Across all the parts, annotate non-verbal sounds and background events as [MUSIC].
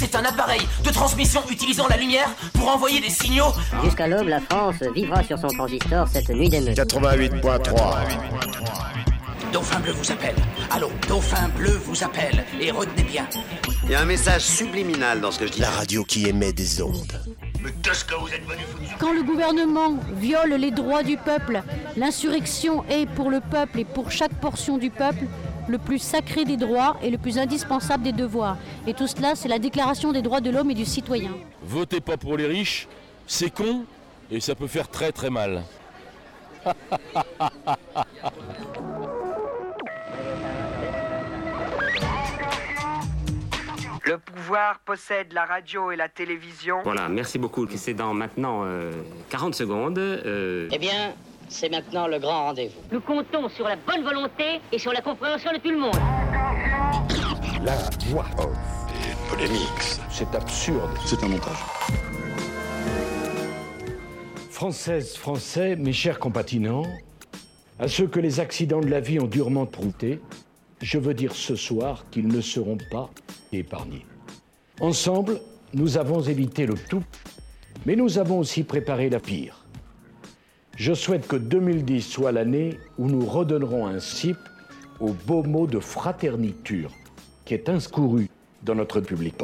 C'est un appareil de transmission utilisant la lumière pour envoyer des signaux. Jusqu'à l'aube, la France vivra sur son transistor cette nuit d'émeute. 88.3. Dauphin bleu vous appelle. Allô, Dauphin bleu vous appelle. Et retenez bien. Il y a un message subliminal dans ce que je dis. La radio qui émet des ondes. Mais qu'est-ce que vous êtes venu foutre Quand le gouvernement viole les droits du peuple, l'insurrection est pour le peuple et pour chaque portion du peuple le plus sacré des droits et le plus indispensable des devoirs. Et tout cela, c'est la déclaration des droits de l'homme et du citoyen. Votez pas pour les riches, c'est con et ça peut faire très très mal. Le pouvoir possède la radio et la télévision. Voilà, merci beaucoup. C'est dans maintenant euh, 40 secondes. euh, Eh bien, c'est maintenant le grand rendez-vous. Nous comptons sur la bonne volonté et sur la compréhension de tout le monde. La voix off. Et polémique. C'est absurde. C'est un montage. Françaises, Français, mes chers compatinants, à ceux que les accidents de la vie ont durement prouté, je veux dire ce soir qu'ils ne seront pas épargnés. Ensemble, nous avons évité le tout, mais nous avons aussi préparé la pire. Je souhaite que 2010 soit l'année où nous redonnerons un cip au beau mot de fraterniture qui est inscouru dans notre public.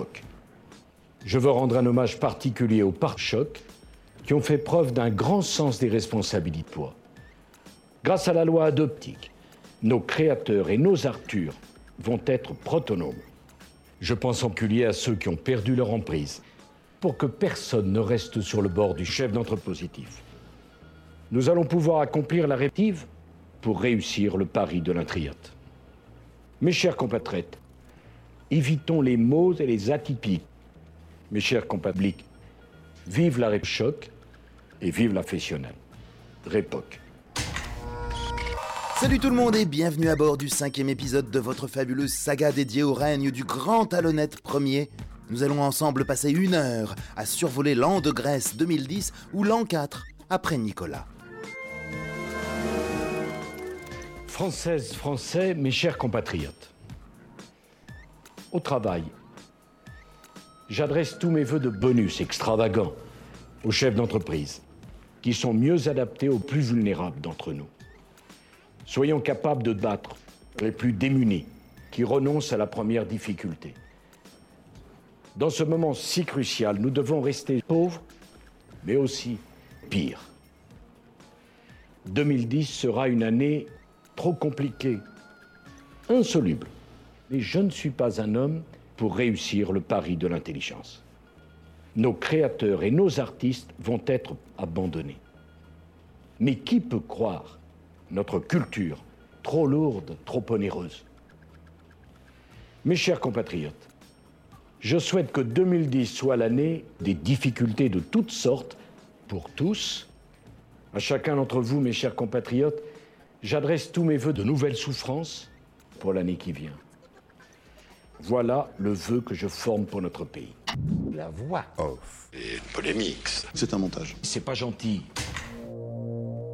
Je veux rendre un hommage particulier aux pare-chocs qui ont fait preuve d'un grand sens des responsabilités. Grâce à la loi adoptique, nos créateurs et nos Arthurs vont être protonomes. Je pense en particulier à ceux qui ont perdu leur emprise, pour que personne ne reste sur le bord du chef d'entrepositif. Nous allons pouvoir accomplir la rétive pour réussir le pari de l'intriote. Mes chers compatriotes, évitons les mots et les atypiques. Mes chers compabliques, vive la choc et vive la fétionnelle. Répoque. Salut tout le monde et bienvenue à bord du cinquième épisode de votre fabuleuse saga dédiée au règne du grand talonnette premier. Nous allons ensemble passer une heure à survoler l'an de Grèce 2010 ou l'an 4 après Nicolas. Françaises, Français, mes chers compatriotes. Au travail, j'adresse tous mes voeux de bonus extravagants aux chefs d'entreprise qui sont mieux adaptés aux plus vulnérables d'entre nous. Soyons capables de battre les plus démunis qui renoncent à la première difficulté. Dans ce moment si crucial, nous devons rester pauvres, mais aussi pire. 2010 sera une année trop compliquée, insoluble. Mais je ne suis pas un homme pour réussir le pari de l'intelligence. Nos créateurs et nos artistes vont être abandonnés. Mais qui peut croire notre culture trop lourde, trop onéreuse? Mes chers compatriotes, je souhaite que 2010 soit l'année des difficultés de toutes sortes pour tous. À chacun d'entre vous, mes chers compatriotes, j'adresse tous mes voeux de nouvelles souffrances pour l'année qui vient. Voilà le vœu que je forme pour notre pays. La voix off. Et polémique. C'est un montage. C'est pas gentil.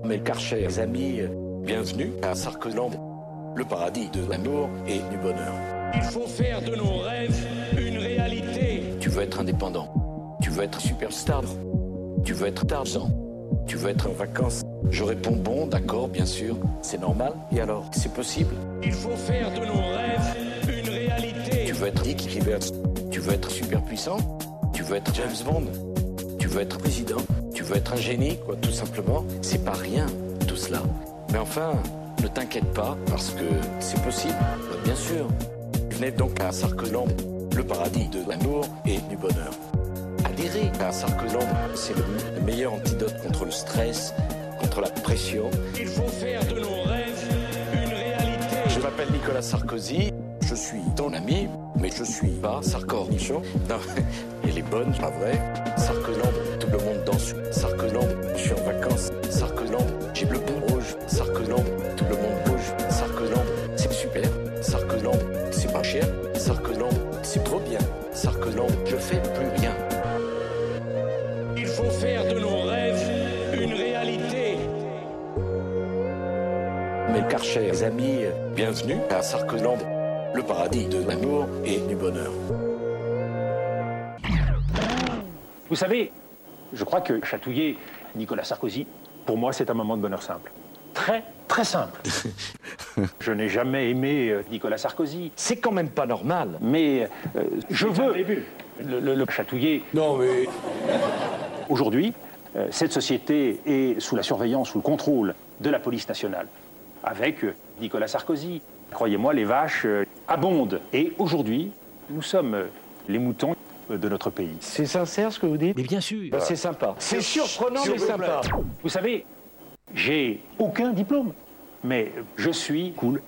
Mes chers amis, bienvenue à Sarkoland, le paradis de l'amour et du bonheur. Il faut faire de nos rêves une réalité. Tu veux être indépendant, tu veux être superstar, tu veux être Tarzan, tu veux être en vacances. Je réponds bon, d'accord, bien sûr, c'est normal. Et alors, c'est possible? Il faut faire de nos rêves une réalité. Tu veux être Dick Rivers, tu veux être super puissant, tu veux être James Bond, tu veux être président, tu veux être un génie, quoi, tout simplement? C'est pas rien, tout cela. Mais enfin, ne t'inquiète pas, parce que c'est possible, bien sûr. Venez donc à Sarkoland, le paradis de l'amour et du bonheur. Adhérez à Sarkoland, c'est le meilleur antidote contre le stress, la pression. Il faut faire de nos rêves une réalité. Je m'appelle Nicolas Sarkozy, je suis ton ami, mais je suis pas Sarkornichon. Non, [LAUGHS] elle est bonne, pas vrai. Sarkoland, tout le monde danse. Sarkoland, je suis en vacances. Sarkoland, chers amis, bienvenue à Sarkoland, le paradis de l'amour et du bonheur. Vous savez, je crois que chatouiller Nicolas Sarkozy, pour moi, c'est un moment de bonheur simple. Très, très simple. [LAUGHS] je n'ai jamais aimé euh, Nicolas Sarkozy. C'est quand même pas normal. Mais euh, je veux le, le- le chatouiller. Non, mais. Aujourd'hui, euh, cette société est sous la surveillance, sous le contrôle de la police nationale, avec euh, Nicolas Sarkozy. Croyez-moi, les vaches euh, abondent. Et aujourd'hui, nous sommes euh, les moutons de notre pays. C'est sincère ce que vous dites? Mais bien sûr. Bah, C'est sympa. C'est surprenant mais sympa. Vous savez, j'ai aucun diplôme, mais je suis cool.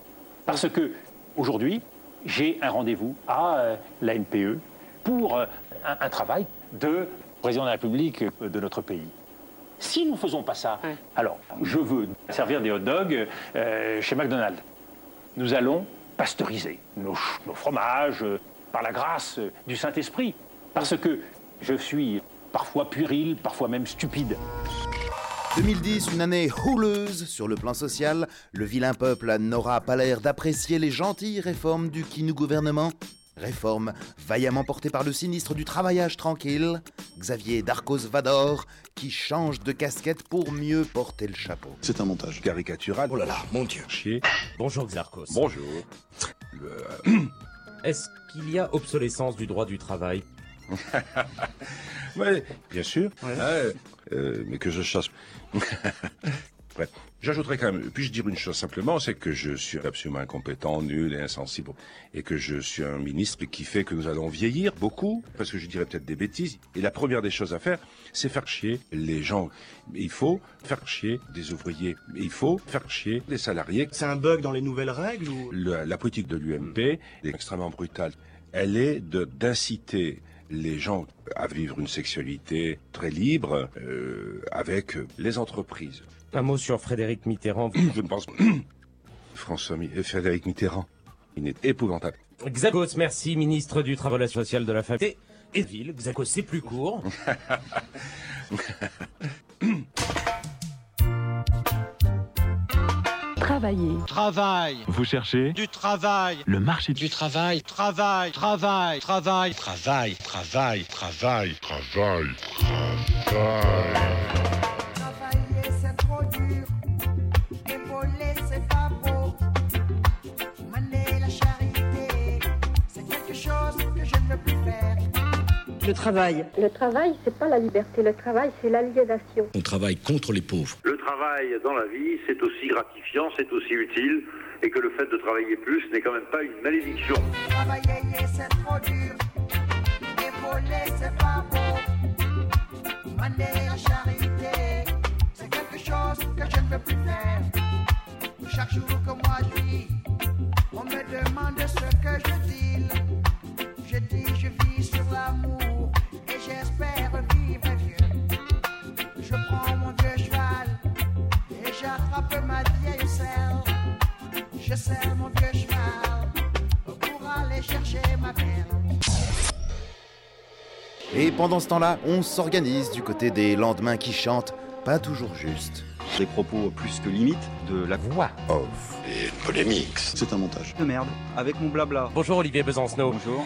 Parce que aujourd'hui, j'ai un rendez-vous à euh, la NPE pour euh, un, un travail de président de la République de notre pays. Si nous ne faisons pas ça, alors je veux servir des hot dogs euh, chez McDonald's. Nous allons pasteuriser nos, nos fromages euh, par la grâce euh, du Saint-Esprit. Parce que je suis parfois puéril, parfois même stupide. 2010, une année houleuse sur le plan social. Le vilain peuple n'aura pas l'air d'apprécier les gentilles réformes du Kinou gouvernement. Réforme vaillamment portée par le sinistre du travaillage tranquille, Xavier Darcos Vador, qui change de casquette pour mieux porter le chapeau. C'est un montage. Caricatural. Oh là là, mon dieu. Chier. Bonjour Xarkos. Bonjour. Est-ce qu'il y a obsolescence du droit du travail? [LAUGHS] Oui, bien sûr. Euh, euh, mais que je chasse. [LAUGHS] Bref. J'ajouterais quand même, puis-je dire une chose simplement, c'est que je suis absolument incompétent, nul et insensible, et que je suis un ministre qui fait que nous allons vieillir beaucoup, parce que je dirais peut-être des bêtises. Et la première des choses à faire, c'est faire chier les gens. Il faut faire chier des ouvriers. Il faut faire chier des salariés. C'est un bug dans les nouvelles règles ou? Le- la politique de l'UMP est extrêmement brutale. Elle est de d'inciter les gens à vivre une sexualité très libre euh, avec les entreprises. Un mot sur Frédéric Mitterrand. [COUGHS] Je ne pense pas. [COUGHS] François euh, Frédéric Mitterrand, il est épouvantable. Xarkos, merci, ministre du Travail social de la Famille et de Ville. Xarkos, c'est plus court. [LAUGHS] Travailler. Travail. Vous cherchez Du travail. le marché Du travail. Travail. Travail. Travail. Travail. Travail. Travail. Travail. Travailler Le travail. Le travail, c'est pas la liberté. Le travail, c'est l'aliénation. On travaille contre les pauvres. Le travail dans la vie, c'est aussi gratifiant, c'est aussi utile, et que le fait de travailler plus n'est quand même pas une malédiction. Travailler c'est trop dur, épauler c'est pas beau. Mener la charité, c'est quelque chose que je ne veux plus faire. Chaque jour que moi je vis, on me demande ce que je dis. Je Je serre mon vieux cheval pour aller chercher ma belle. Et pendant ce temps-là, on s'organise du côté des lendemains qui chantent, pas toujours juste. Des propos plus que limite de la voix off. Et polémique. C'est un montage. De merde, avec mon blabla. Bonjour Olivier Besancenot. Bonjour.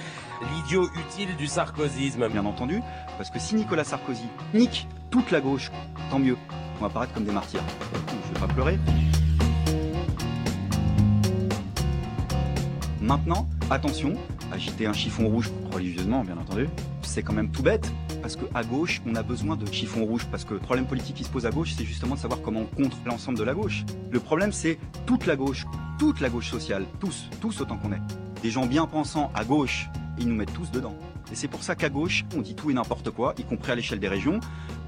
L'idiot utile du sarkozysme. Bien entendu, parce que si Nicolas Sarkozy nique toute la gauche, tant mieux. On va paraître comme des martyrs. Je vais pas pleurer. Maintenant, attention, agiter un chiffon rouge religieusement, bien entendu, c'est quand même tout bête. Parce que à gauche, on a besoin de chiffon rouge. Parce que le problème politique qui se pose à gauche, c'est justement de savoir comment on contre l'ensemble de la gauche. Le problème, c'est toute la gauche, toute la gauche sociale, tous, tous autant qu'on est. Des gens bien pensants à gauche, ils nous mettent tous dedans. Et c'est pour ça qu'à gauche, on dit tout et n'importe quoi, y compris à l'échelle des régions.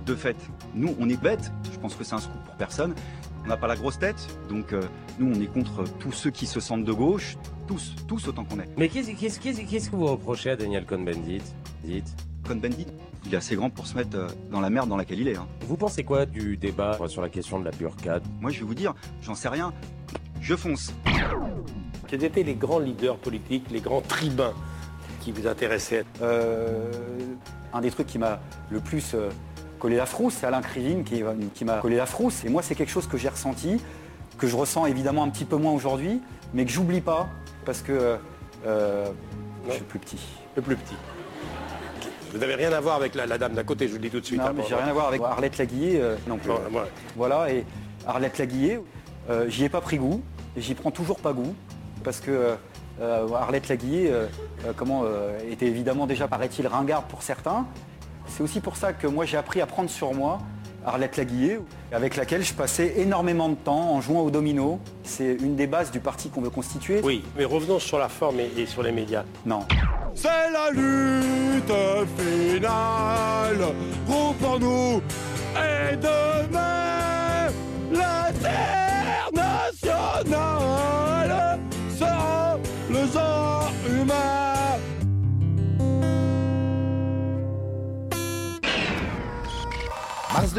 De fait, nous, on est bêtes. Je pense que c'est un scoop pour personne. On n'a pas la grosse tête, donc euh, nous, on est contre tous ceux qui se sentent de gauche, tous, tous autant qu'on est. Mais qu'est-ce qu'est-ce- qu'est-ce- qu'est-ce que vous reprochez à Daniel Cohn-Bendit? Dites. Cohn-Bendit, il est assez grand pour se mettre euh, dans la merde dans laquelle il est. hein. Vous pensez quoi du débat sur la question de la burqade Moi, je vais vous dire, j'en sais rien. Je fonce. Quels étaient les grands leaders politiques, les grands tribuns qui vous intéressaient? Euh, un des trucs qui m'a le plus euh, collé la frousse, c'est Alain Krivine qui, qui m'a collé la frousse. Et moi, c'est quelque chose que j'ai ressenti, que je ressens évidemment un petit peu moins aujourd'hui, mais que j'oublie pas parce que euh, je suis plus petit. Le plus petit. Vous n'avez rien à voir avec la, la dame d'à côté, je vous le dis tout de suite. Non, hein, mais j'ai rien à voir avec Arlette Laguillet euh, non plus. Bon, ouais. Voilà, et Arlette Laguillet, euh, j'y ai pas pris goût, et j'y prends toujours pas goût, parce que euh, euh, Arlette euh, euh, comment, euh, était évidemment déjà, paraît-il, ringarde pour certains. C'est aussi pour ça que moi j'ai appris à prendre sur moi Arlette Laguillet, avec laquelle je passais énormément de temps en jouant au domino. C'est une des bases du parti qu'on veut constituer. Oui, mais revenons sur la forme et, et sur les médias. Non. C'est la lutte finale. Gros pour nous. Et demain, l'international sera le genre humain.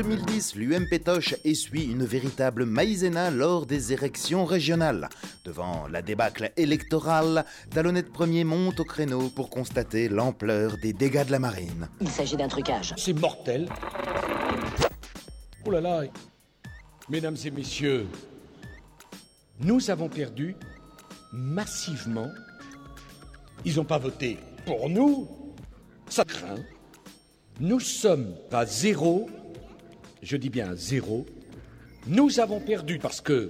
2010, l'UM Pétoche essuie une véritable maïzena lors des élections régionales. Devant la débâcle électorale, Talonnette Premier monte au créneau pour constater l'ampleur des dégâts de la marine. Il s'agit d'un trucage. C'est mortel. Oh là là. Mesdames et messieurs, nous avons perdu massivement. Ils n'ont pas voté pour nous. Ça craint. Nous sommes à zéro. Je dis bien zéro. Nous avons perdu parce que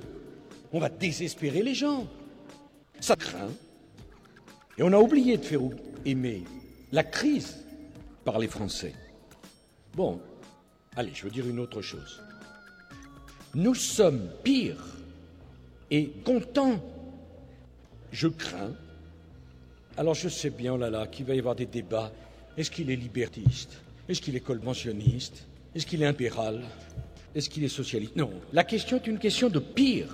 on va désespérer les gens. Ça craint. Et on a oublié de faire aimer la crise par les Français. Bon, allez, je veux dire une autre chose. Nous sommes pires et contents. Je crains. Alors je sais bien, oh là là, qu'il va y avoir des débats. Est-ce qu'il est libertiste? Est-ce qu'il est conventionniste? Est-ce qu'il est impéral? Est-ce qu'il est socialiste? Non. La question est une question de pire.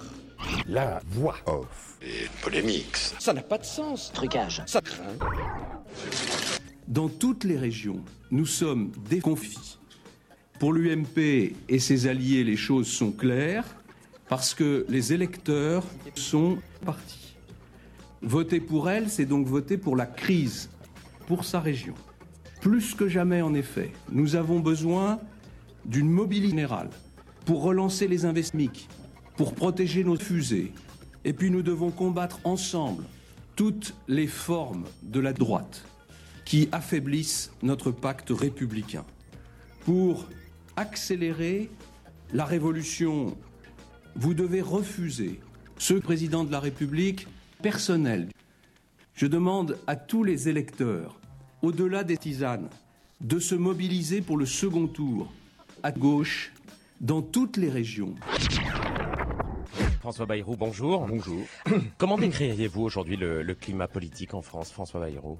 La voix off. Et polémique. Ça n'a pas de sens. Trucage. Ça craint. Dans toutes les régions, nous sommes déconfits. Pour l'UMP et ses alliés, les choses sont claires parce que les électeurs sont partis. Voter pour elle, c'est donc voter pour la crise, pour sa région. Plus que jamais, en effet, nous avons besoin d'une mobilité générale pour relancer les investissements, pour protéger nos fusées. Et puis nous devons combattre ensemble toutes les formes de la droite qui affaiblissent notre pacte républicain. Pour accélérer la révolution, vous devez refuser ce président de la République personnel. Je demande à tous les électeurs, au-delà des tisanes, de se mobiliser pour le second tour, à gauche, dans toutes les régions. François Bayrou, bonjour. Bonjour. [COUGHS] Comment décririez-vous aujourd'hui le, le climat politique en France, François Bayrou?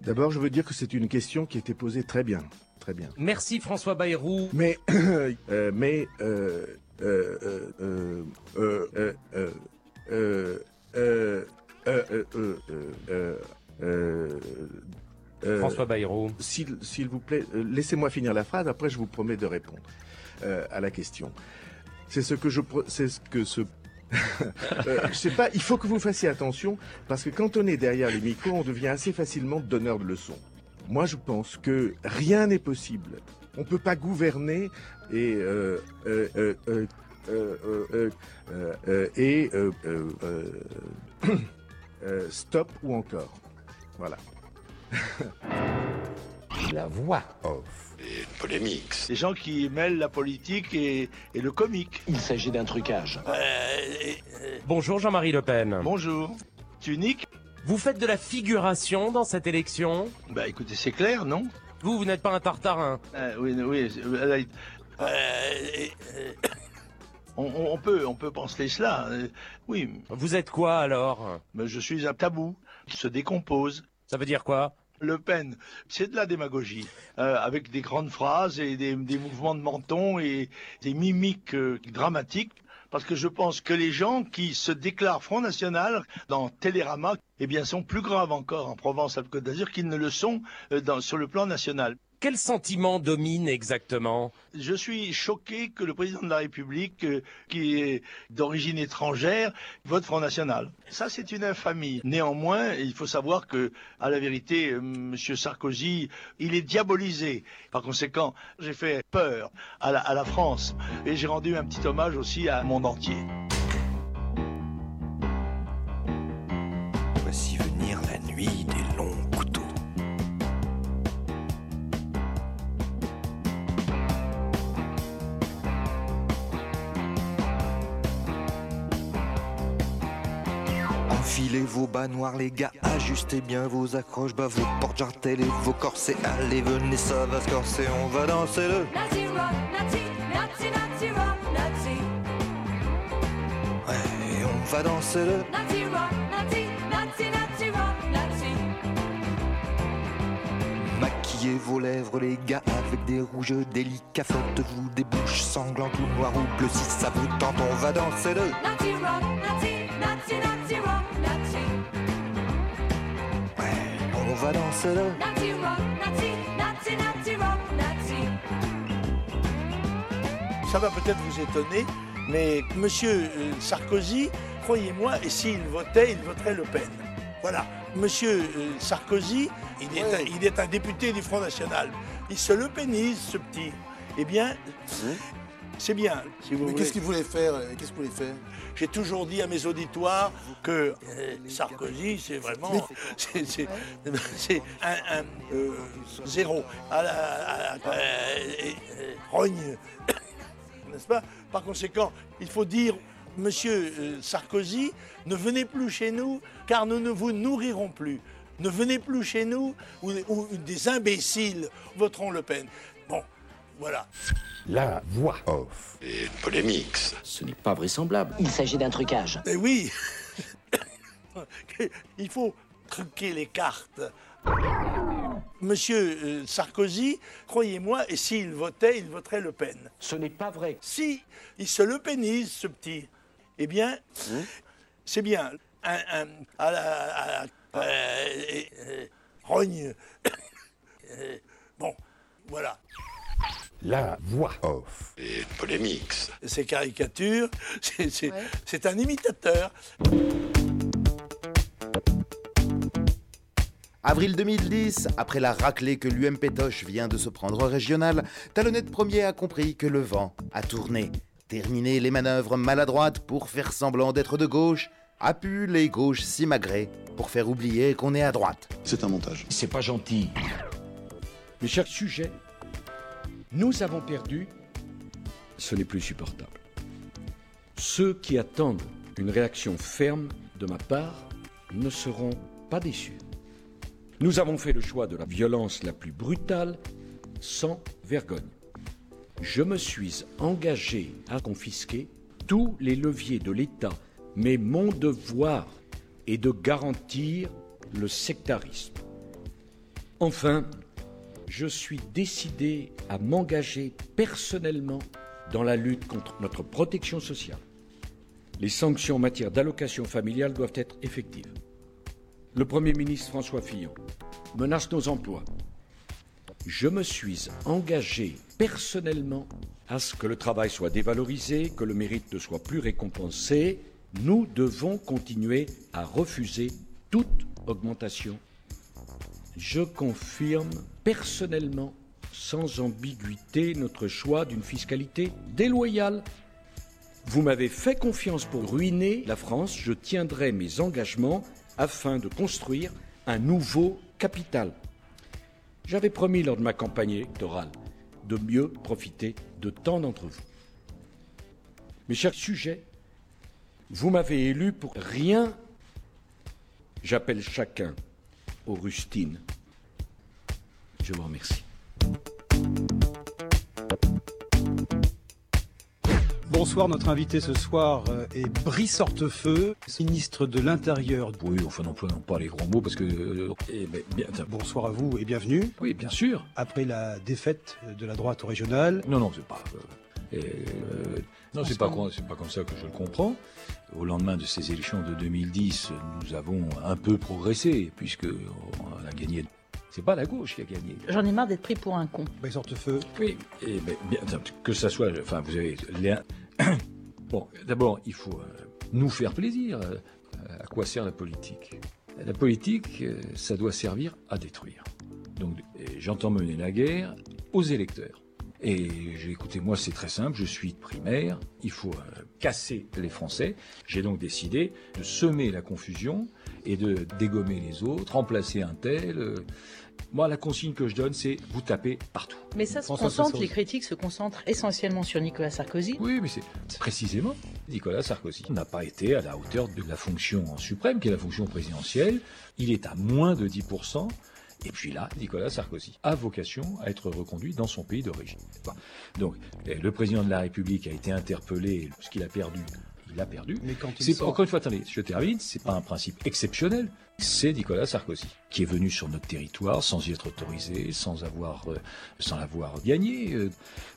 D'abord, je veux dire que c'est une question qui a été posée très bien. Très bien. Merci François Bayrou. Mais, [COUGHS] euh, mais, euh, euh, euh, euh, euh, euh, euh, Bayrou. S'il vous plaît, euh, laissez-moi finir la phrase, après je vous promets de répondre euh, à la question. C'est ce que je c'est ce que ce [LAUGHS] euh, je sais pas, il faut que vous fassiez attention parce que quand on est derrière les micros, on devient assez facilement donneur de leçons. Moi, je pense que rien n'est possible. On peut pas gouverner et et stop ou encore. Voilà. [LAUGHS] La voix off. Et polémique. Des gens qui mêlent la politique et, et le comique. Il s'agit d'un trucage. Euh, Bonjour Jean-Marie Le Pen. Bonjour. Tu unique Vous faites de la figuration dans cette élection? Bah écoutez, c'est clair, non? Vous, vous n'êtes pas un tartarin. Euh, Oui, oui. euh, euh, euh, on, on- peut, on peut penser cela. euh, oui. Vous êtes quoi alors? Mais je suis un tabou qui se décompose. Ça veut dire quoi? Le Pen, c'est de la démagogie, euh, avec des grandes phrases et des, mouvements de menton et des mimiques euh, dramatiques. Parce que je pense que les gens qui se déclarent Front National dans Télérama, eh bien, sont plus graves encore en Provence-Alpes-Côte d'Azur qu'ils ne le sont euh, sur le plan national. Quel sentiment domine exactement? Je suis choqué que le président de la République, euh, qui est d'origine étrangère, vote Front National. Ça, c'est une infamie. Néanmoins, il faut savoir que, à la vérité, euh, Monsieur Sarkozy, il est diabolisé. Par conséquent, j'ai fait peur à la, à la France et j'ai rendu un petit hommage aussi à monde entier. Voici Enfilez vos bas noirs les gars, ajustez bien vos accroches, bas vos portes jartelles et vos corsets. Allez venez ça va se corser, on va danser le Nazi rock, Nazi, Nazi, Nazi rock, Nazi. Ouais, on va danser le Nazi rock, Nazi, Nazi, Nazi rock, Nazi. Maquillez vos lèvres les gars avec des rouges délicats Faites-vous des bouches sanglantes ou noires ou bleues Si ça vous tente on va danser le Nazi rock, On va danser le Nazi rock, Nazi, Nazi, Nazi rock, Nazi. Ça va peut-être vous étonner, mais Monsieur euh, Sarkozy, croyez-moi, et s'il votait, il voterait Le Pen. Voilà. Monsieur euh, Sarkozy, il est, un, il est un député du Front National. Il se le pénise, ce petit. Eh bien, c'est bien, si vous Mais qu'est-ce qu'il voulait faire euh, Qu'est-ce qu'il voulait faire J'ai toujours dit à mes auditoires que euh, Sarkozy, c'est vraiment [LAUGHS] [LAUGHS] c'est, un, un, euh, zéro à la à- à- euh, et, rogne, [COUGHS] n'est-ce pas? Par conséquent, il faut dire, Monsieur Sarkozy, ne venez plus chez nous, car nous ne vous nourrirons plus. Ne venez plus chez nous, ou, ou des imbéciles voteront Le Pen. Voilà. La voix off. Et polémique. Ce n'est pas vraisemblable. Il s'agit d'un trucage. Eh oui [COUGHS] Il faut truquer les cartes. Monsieur euh, Sarkozy, croyez-moi, et s'il votait, il voterait Le Pen. Ce n'est pas vrai. Si, il se le pénise, ce petit. Eh bien, c'est bien. Un, un- à la, à la- euh, euh, rogne. [COUGHS] Euh, bon, voilà. La voix off. Et polémique. Ces caricatures, [LAUGHS] c'est- un imitateur. Avril 2010, après la raclée que l'UM Pétoche vient de se prendre au régional, Talonnette Premier a compris que le vent a tourné. Terminé les manœuvres maladroites pour faire semblant d'être de gauche, a pu les gauches s'imagrer pour faire oublier qu'on est à droite. C'est un montage. C'est pas gentil. Mes chers sujets, nous avons perdu. Ce n'est plus supportable. Ceux qui attendent une réaction ferme de ma part ne seront pas déçus. Nous avons fait le choix de la violence la plus brutale, sans vergogne. Je me suis engagé à confisquer tous les leviers de l'État, mais mon devoir est de garantir le sectarisme. Enfin, je suis décidé à m'engager personnellement dans la lutte contre notre protection sociale. Les sanctions en matière d'allocation familiale doivent être effectives. Le Premier ministre François Fillon menace nos emplois. Je me suis engagé personnellement à ce que le travail soit dévalorisé, que le mérite ne soit plus récompensé. Nous devons continuer à refuser toute augmentation. Je confirme personnellement, sans ambiguïté, notre choix d'une fiscalité déloyale. Vous m'avez fait confiance pour ruiner la France, je tiendrai mes engagements afin de construire un nouveau capital. J'avais promis lors de ma campagne électorale de mieux profiter de tant d'entre vous. Mes chers sujets, vous m'avez élu pour rien. J'appelle chacun aux rustines. Je vous remercie. Bonsoir, notre invité ce soir euh, est Brice Hortefeux, ministre de l'Intérieur. Oui, enfin n'employons pas les grands mots parce que. euh, eh ben, bien, Bonsoir à vous et bienvenue. Oui, bien sûr. Après la défaite de la droite au régional. Non, non, c'est pas. euh, euh, non, c'est pas, pas comme ça que je le comprends. Au lendemain de ces élections de 2010, nous avons un peu progressé puisque on a gagné. C'est pas la gauche qui a gagné. J'en ai marre d'être pris pour un con. Brice Hortefeux. Oui, et ben, bien, que ça soit. Enfin, vous avez. les- [COUGHS] Bon, d'abord, il faut euh, nous faire plaisir. Euh, À quoi sert la politique? La politique, euh, ça doit servir à détruire. Donc, j'entends mener la guerre aux électeurs. Et j'ai écoutez, moi, c'est très simple. Je suis primaire. Il faut euh, casser les Français. J'ai donc décidé de semer la confusion et de dégommer les autres, remplacer un tel. euh. Moi, la consigne que je donne, c'est vous tapez partout. Mais ça se François concentre, les critiques se concentrent essentiellement sur Nicolas Sarkozy. Oui, mais c'est précisément. Nicolas Sarkozy n'a pas été à la hauteur de la fonction suprême, qui est la fonction présidentielle. Il est à moins de 10%. Et puis là, Nicolas Sarkozy a vocation à être reconduit dans son pays d'origine. Bon. Donc, le président de la République a été interpellé, ce qu'il a perdu, il a perdu. Mais quand il C'est sort- encore une fois, attendez, je termine. C'est pas un principe exceptionnel. C'est Nicolas Sarkozy qui est venu sur notre territoire sans y être autorisé, sans avoir, euh, sans l'avoir gagné. euh.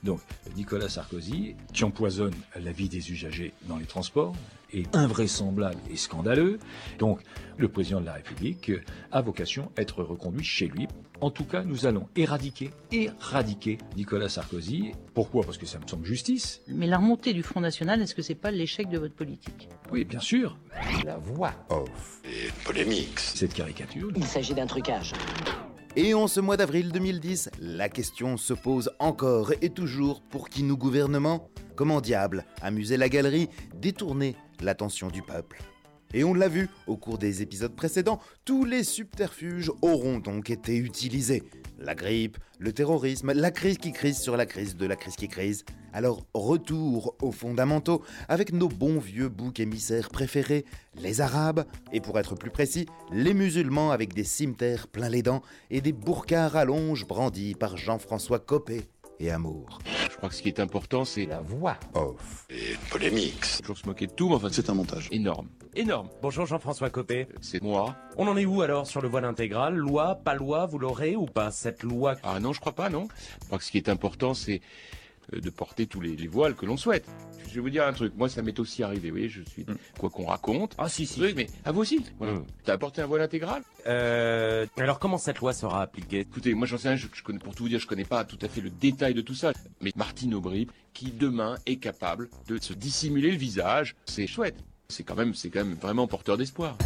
Donc Nicolas Sarkozy qui empoisonne la vie des usagers dans les transports est invraisemblable et scandaleux. Donc le président de la République a vocation à être reconduit chez lui. En tout cas, nous allons éradiquer, éradiquer Nicolas Sarkozy. Pourquoi? Parce que ça me semble justice. Mais la remontée du Front National, est-ce que c'est pas l'échec de votre politique? Oui, bien sûr. La voix off. Et polémique. Cette caricature. Il s'agit d'un trucage. Et en ce mois d'avril 2010, la question se pose encore et toujours pour qui nous gouvernement Comment diable amuser la galerie, détourner l'attention du peuple? Et on l'a vu au cours des épisodes précédents, tous les subterfuges auront donc été utilisés. La grippe, le terrorisme, la crise qui crise sur la crise de la crise qui crise. Alors retour aux fondamentaux avec nos bons vieux boucs émissaires préférés, les Arabes, et pour être plus précis, les musulmans avec des cimetères plein les dents et des burkas à rallonge brandis par Jean-François Copé et Amour. Je crois que ce qui est important, c'est la voix off. Et polémique. Toujours se moquer de tout, mais enfin, c'est un montage. Énorme. Énorme. Bonjour Jean-François Copé. C'est moi. On en est où alors sur le voile intégral? Loi, pas loi, vous l'aurez ou pas cette loi? Ah non, je crois pas, non. Je crois que ce qui est important, c'est euh, de porter tous les, les voiles que l'on souhaite. Je vais vous dire un truc. Moi, ça m'est aussi arrivé. Vous voyez, je suis quoi qu'on raconte. Ah si si. Oui, mais à vous aussi. Voilà. Mm. T'as apporté un voile intégral? Euh, alors comment cette loi sera appliquée? Écoutez, moi j'en sais rien, je, je connais, pour tout vous dire, je connais pas tout à fait le détail de tout ça. Mais Martine Aubry, qui demain est capable de se dissimuler le visage, c'est chouette. C'est quand même, c'est quand même vraiment porteur d'espoir.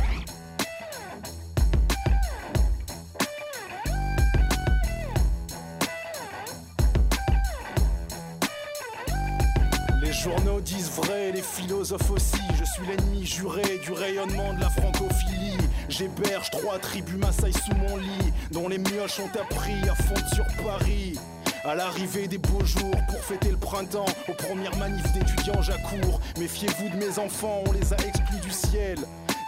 Journaux disent vrai, les philosophes aussi. Je suis l'ennemi juré du rayonnement de la francophilie. J'héberge trois tribus Maasai sous mon lit, dont les mioches ont appris à fondre sur Paris. À l'arrivée des beaux jours pour fêter le printemps, aux premières manifs d'étudiants j'accours. Méfiez-vous de mes enfants, on les a exclus du ciel.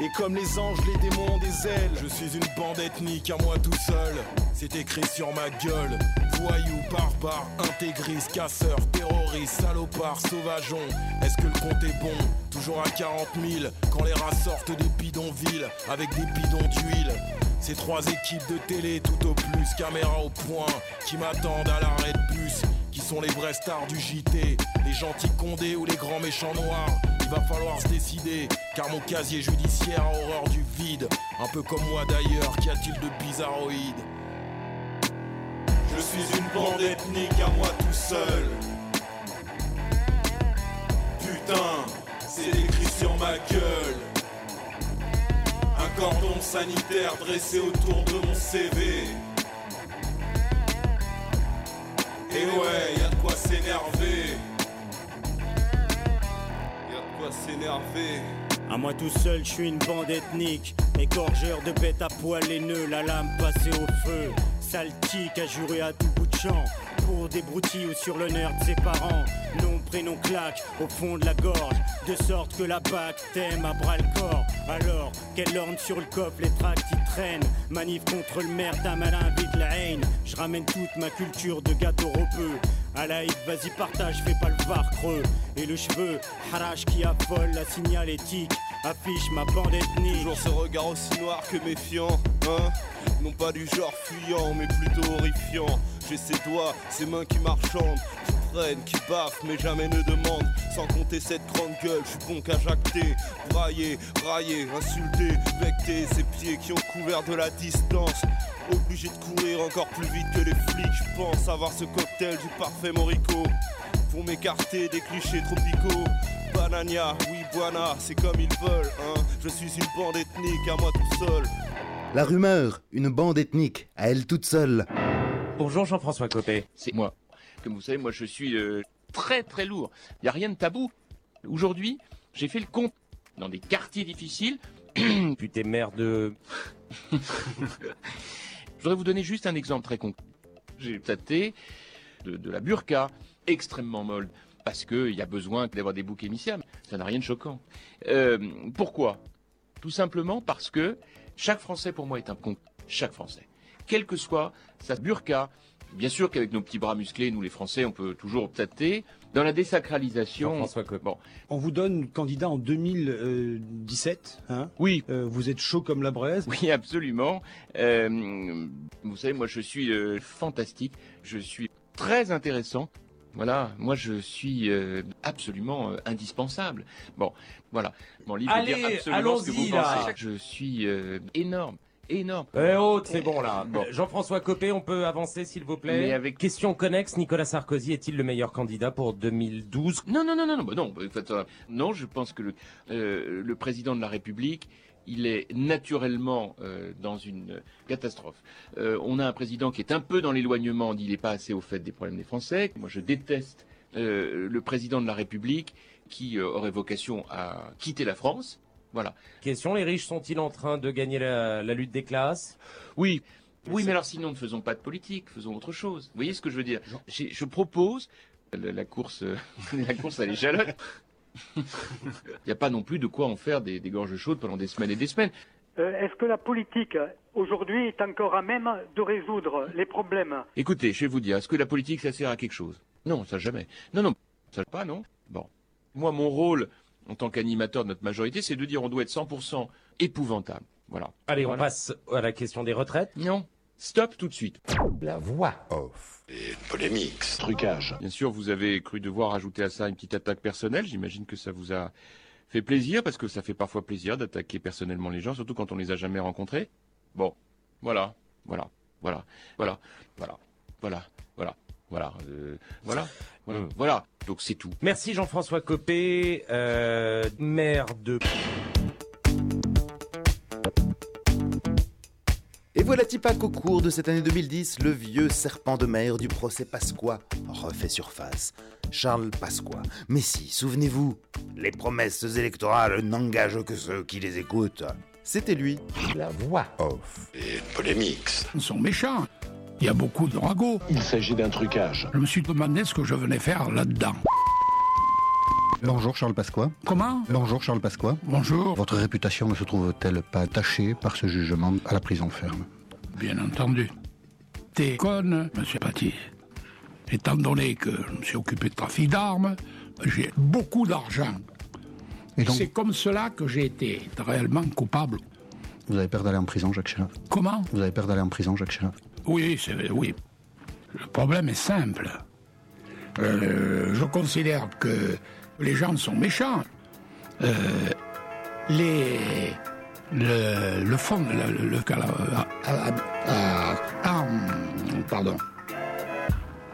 Et comme les anges, les démons ont des ailes. Je suis une bande ethnique à moi tout seul. C'est écrit sur ma gueule. Voyous, barbares, intégristes, casseurs, terroristes, salopards, sauvageons. Est-ce que le compte est bon? Toujours à 40 000 quand les rats sortent des bidonvilles avec des bidons d'huile. Ces trois équipes de télé tout au plus, caméra au point, qui m'attendent à l'arrêt de bus, qui sont les vrais stars du JT, les gentils condés ou les grands méchants noirs. Il va falloir se décider, car mon casier judiciaire a horreur du vide, un peu comme moi d'ailleurs, qu'y a-t-il de bizarroïde Je suis une bande ethnique à moi tout seul. Putain, c'est écrit sur ma gueule. Un cordon sanitaire dressé autour de mon CV. Et ouais, y a de quoi s'énerver. À moi tout seul, je suis une bande ethnique. Égorgeur de bêtes à poil nœuds, la lame passée au feu. Sale tic à jurer à tout bout Pour des broutilles ou sur l'honneur de ses parents. Nom, prénom, claque au fond de la gorge. De sorte que la bac t'aime à bras le corps. Alors, qu'elle orne sur le coffre les tracts qui traînent. Manif contre le maire, ta malin vite la haine. Je ramène toute ma culture de gâteau ropeux. À la vas-y partage, fais pas le var creux. Et le cheveu, harache qui affole la signalétique. Affiche ma bande ethnique. Toujours ce regard aussi noir que méfiant, hein Non pas du genre fuyant, mais plutôt horrifiant. J'ai ses doigts, ses mains qui marchandent, qui baffent, mais jamais ne demandent. Sans compter cette grande gueule, je suis bon qu'à jacter, brailler, railler, insulter, becter ses pieds qui ont couvert de la distance. Obligé de courir encore plus vite que les flics, je pense avoir ce cocktail du parfait morico. Pour m'écarter des clichés tropicaux. Banania, oui, Buana, c'est comme ils veulent, hein. Je suis une bande ethnique à moi tout seul. La rumeur, une bande ethnique, à elle toute seule. Bonjour Jean-François Copé. C'est moi. Comme vous savez, moi je suis euh, très très lourd. Il n'y a rien de tabou. Aujourd'hui, j'ai fait le compte dans des quartiers difficiles. [COUGHS] Puis t'es maire de... [LAUGHS] Je voudrais vous donner juste un exemple très concret. J'ai tâté de, de la burqa, extrêmement molle, parce qu'il y a besoin d'avoir des boucs émissaires. Ça n'a rien de choquant. Euh, pourquoi? Tout simplement parce que chaque Français, pour moi, est un con. Chaque Français. Quel que soit sa burqa. Bien sûr qu'avec nos petits bras musclés, nous les Français, on peut toujours tâter. Dans la désacralisation. Bon. On vous donne candidat en 2017. Hein? Oui. Euh, vous êtes chaud comme la braise? Oui, absolument. Euh, vous savez, moi, je suis euh, fantastique. Je suis très intéressant. Voilà, moi je suis euh, absolument euh, indispensable. Bon, voilà, mon livre Allez, dire absolument ce que allons-y, vous là. pensez. Je suis euh, énorme, énorme. Eh oh, c'est bon là. Jean-François Copé, on peut avancer s'il vous plaît Mais avec- Question connexe, Nicolas Sarkozy est-il le meilleur candidat pour 2012 Non, non, non, non, non, bah non, bah, non, je pense que le, le président de la République, il est naturellement euh, dans une catastrophe. Euh, on a un président qui est un peu dans l'éloignement, il n'est pas assez au fait des problèmes des Français. Moi, je déteste euh, le président de la République qui aurait vocation à quitter la France. Voilà. Question, les riches sont-ils en train de gagner la, la lutte des classes? Oui. Oui, mais alors sinon, ne faisons pas de politique, faisons autre chose. Vous voyez ce que je veux dire? Je propose la, course, [LAUGHS] la course à l'échalote. [LAUGHS] Il n'y a pas non plus de quoi en faire des, des gorges chaudes pendant des semaines et des semaines. Euh, Est-ce que la politique aujourd'hui est encore à même de résoudre les problèmes? Écoutez, je vais vous dire, est-ce que la politique, ça sert à quelque chose? Non, ça jamais. Non, non, ça pas, non? Bon. Moi, mon rôle, en tant qu'animateur de notre majorité, c'est de dire on doit être 100% épouvantable. Voilà. Allez, on Voilà. passe à la question des retraites. Non, Stop tout de suite. La voix off. Et une polémique, trucage. Bien sûr, vous avez cru devoir ajouter à ça une petite attaque personnelle. J'imagine que ça vous a fait plaisir, parce que ça fait parfois plaisir d'attaquer personnellement les gens, surtout quand on les a jamais rencontrés. Bon, voilà, voilà, voilà, voilà, voilà, voilà, voilà. Voilà, euh, voilà, voilà, voilà. Donc c'est tout. Merci Jean-François Copé, euh, maire de... voilà Tipa qu'au cours de cette année 2010, le vieux serpent de mer du procès Pasqua refait surface. Charles Pasqua. Mais si, souvenez-vous, les promesses électorales n'engagent que ceux qui les écoutent. C'était lui. La voix off. Et polémique. Ils sont méchants. Il y a beaucoup de ragots. Il s'agit d'un trucage. Je me suis demandé ce que je venais faire là-dedans. Bonjour Charles Pasqua. Comment Bonjour Charles Pasqua. Bonjour. Votre réputation ne se trouve-t-elle pas attachée par ce jugement à la prison ferme? Bien entendu. T'es conne, monsieur Paty. Étant donné que je me suis occupé de trafic d'armes, j'ai beaucoup d'argent. Et donc- C'est comme cela que j'ai été réellement coupable. Vous avez peur d'aller en prison, Jacques Chirac? Comment? Vous avez peur d'aller en prison, Jacques Chirac? Oui, c'est oui. Le problème est simple. Euh, je considère que les gens sont méchants. Euh, les le, fond, le, le, le- ah, pardon.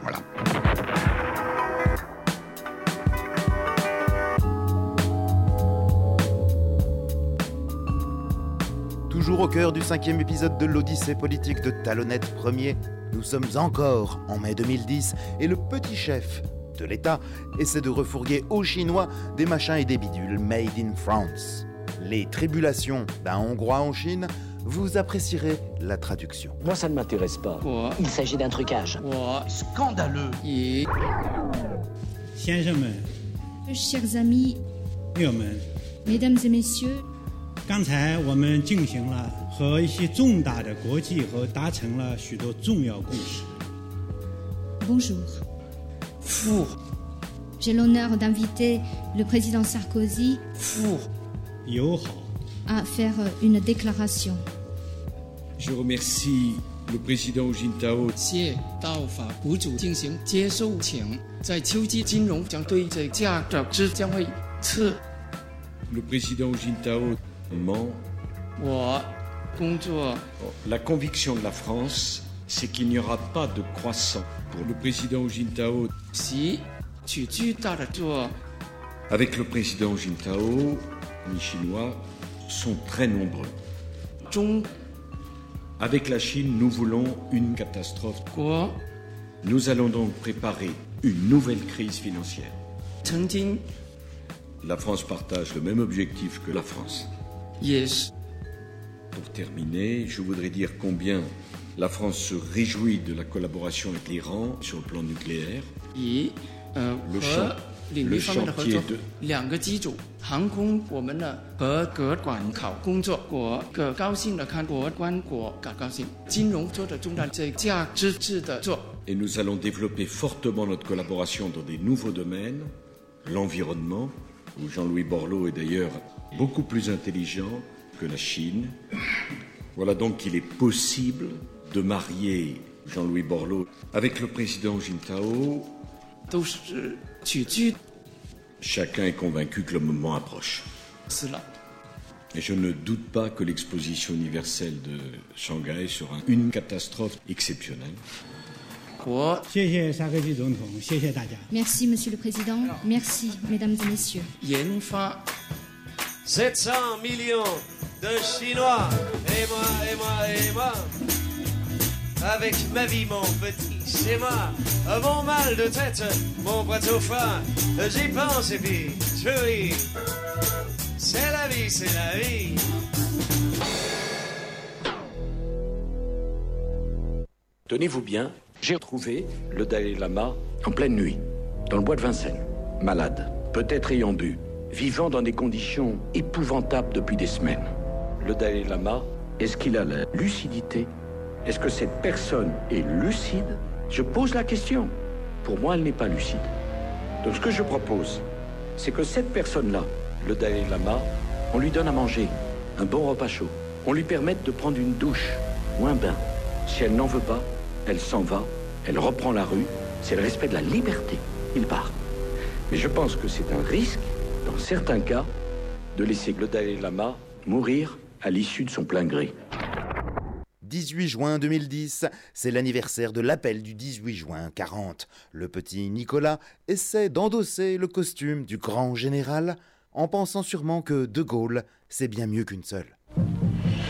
Voilà. Toujours au cœur du cinquième épisode de l'Odyssée politique de Talonnette Premier, nous sommes encore en mai 2010 et le petit chef de l'État essaie de refourguer aux Chinois des machins et des bidules made in France. Les tribulations d'un Hongrois en Chine, vous apprécierez la traduction. Moi, ça ne m'intéresse pas. Il s'agit d'un trucage. Scandaleux. 先生们、 Chers amis, 朋友们， mesdames et messieurs, 刚才我们进行了和一些重大的国际和达成了许多重要共识。 bonjour. Four. J'ai l'honneur d'inviter le président Sarkozy 友好， à faire euh, une déclaration. Je remercie le président Jin Tao. Le président Jin Tao oh, La conviction de la France, c'est qu'il n'y aura pas de croissant pour le président Jin Tao. Avec le président Jin Tao, ni chinois sont très nombreux. Donc, avec la Chine, nous voulons une catastrophe. Quoi? Nous allons donc préparer une nouvelle crise financière. La France partage le même objectif que la France. Yes. Pour terminer, je voudrais dire combien la France se réjouit de la collaboration avec l'Iran sur le plan nucléaire. Et, euh, le champ 领域方面的合作，两个机组，航空我们呢和国管考工作，国个高兴的看国关国搞高兴，金融做的重大这价值制的做。 Et nous allons développer fortement notre collaboration dans des nouveaux domaines, l'environnement, où Jean-Louis Borloo est d'ailleurs beaucoup plus intelligent que la Chine. Voilà donc qu'il est possible de marier Jean-Louis Borloo avec le président Jintao. Chacun est convaincu que le moment approche. Cela. Et je ne doute pas que l'exposition universelle de Shanghai sera une catastrophe exceptionnelle. Merci, Monsieur le Président. Merci, Mesdames et Messieurs. 700 millions de Chinois. Et moi, et moi, et moi. Avec ma vie, mon petit, c'est moi. Mon mal de tête, mon boîte au fin. J'y pense et puis je ris. C'est la vie, c'est la vie. Tenez-vous bien, j'ai retrouvé le Dalai Lama en pleine nuit, dans le bois de Vincennes, malade, peut-être ayant bu, vivant dans des conditions épouvantables depuis des semaines. Le Dalai Lama, est-ce qu'il a la lucidité Est-ce que cette personne est lucide? Je pose la question. Pour moi, elle n'est pas lucide. Donc ce que je propose, c'est que cette personne-là, le Dalai Lama, on lui donne à manger un bon repas chaud. On lui permette de prendre une douche ou un bain. Si elle n'en veut pas, elle s'en va, elle reprend la rue, c'est le respect de la liberté. Il part. Mais je pense que c'est un risque, dans certains cas, de laisser le Dalai Lama mourir à l'issue de son plein gré. 18 juin 2010, c'est l'anniversaire de l'appel du 18 juin 40. Le petit Nicolas essaie d'endosser le costume du grand général en pensant sûrement que De Gaulle, c'est bien mieux qu'une seule.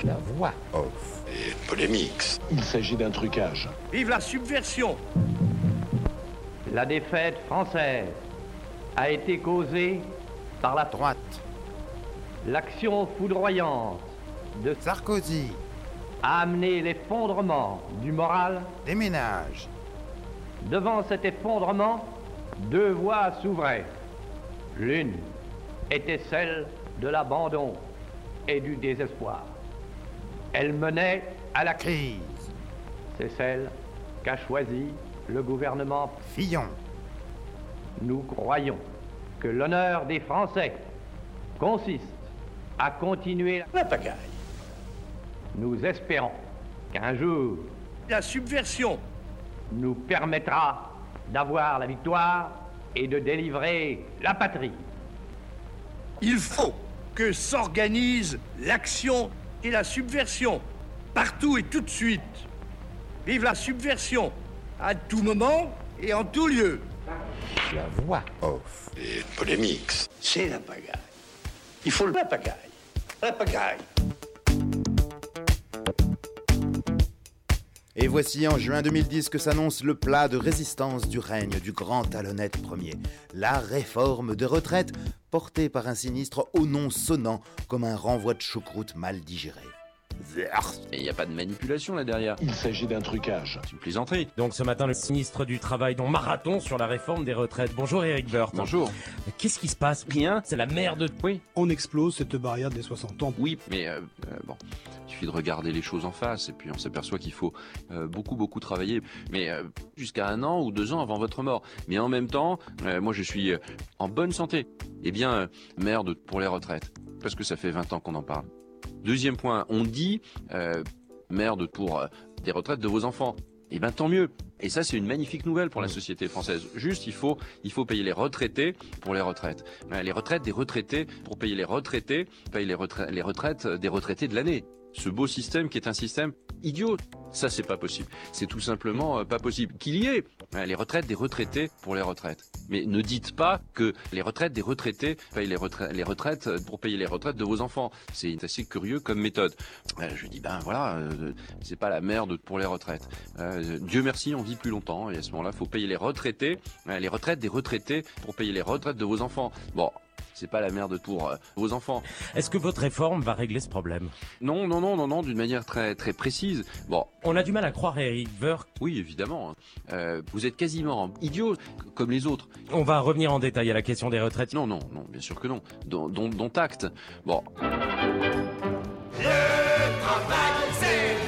La voix off et polémique. Il s'agit d'un trucage. Vive la subversion La défaite française a été causée par la droite. L'action foudroyante de Sarkozy a amené l'effondrement du moral des ménages. Devant cet effondrement, deux voies s'ouvraient. L'une était celle de l'abandon et du désespoir. Elle menait à la crise. C'est celle qu'a choisie le gouvernement Fillon. Nous croyons que l'honneur des Français consiste à continuer la pagaille. Nous espérons qu'un jour, la subversion nous permettra d'avoir la victoire et de délivrer la patrie. Il faut que s'organise l'action et la subversion, partout et tout de suite. Vive la subversion, à tout moment et en tout lieu. La voix off et polémique. C'est la pagaille. Il faut la pagaille. La pagaille. Et voici en juin 2010 que s'annonce le plat de résistance du règne du grand talonnette Ier, la réforme de retraite portée par un sinistre au nom sonnant comme un renvoi de choucroute mal digéré. Il n'y a pas de manipulation là derrière. Il s'agit d'un trucage. C'est une plaisanterie. Donc ce matin, le ministre du Travail dont marathon sur la réforme des retraites. Bonjour Eric Burt. Bonjour. Qu'est-ce qui se passe? Rien, c'est la merde. Oui. On explose cette barrière des 60 ans. Oui, mais euh, euh, bon, il suffit de regarder les choses en face et puis on s'aperçoit qu'il faut euh, beaucoup, beaucoup travailler. Mais jusqu'à un an ou deux ans avant votre mort. Mais en même temps, moi je suis en bonne santé. Eh bien, merde pour les retraites. Parce que ça fait 20 ans qu'on en parle. Deuxième point, on dit euh, merde pour euh, des retraites de vos enfants. Eh bien tant mieux. Et ça c'est une magnifique nouvelle pour la société française. Juste il faut il faut payer les retraités pour les retraites. Les retraites des retraités pour payer les retraités, payer les, retraites les retraites des retraités de l'année. Ce beau système qui est un système idiot. Ça c'est pas possible. C'est tout simplement euh, pas possible. Qu'il y ait les retraites des retraités pour les retraites. Mais ne dites pas que les retraites des retraités payent les, retraites, les retraites pour payer les retraites de vos enfants. C'est assez curieux comme méthode. Euh, je dis ben voilà, euh, c'est pas la merde pour les retraites. Euh, Dieu merci, on vit plus longtemps et à ce moment-là, faut payer les retraités, les retraites des retraités pour payer les retraites de vos enfants. Bon, c'est pas la merde pour euh, vos enfants. Est-ce que votre réforme va régler ce problème? Non, non, non, non, non, d'une manière très très précise. Bon, on a du mal à croire Eric Woerth. Oui, évidemment. Hein. Euh, vous êtes quasiment idiot comme les autres. On va revenir en détail à la question des retraites. Non, non, non, bien sûr que non. Dont, dont, dont acte. Bon. Le travail, c'est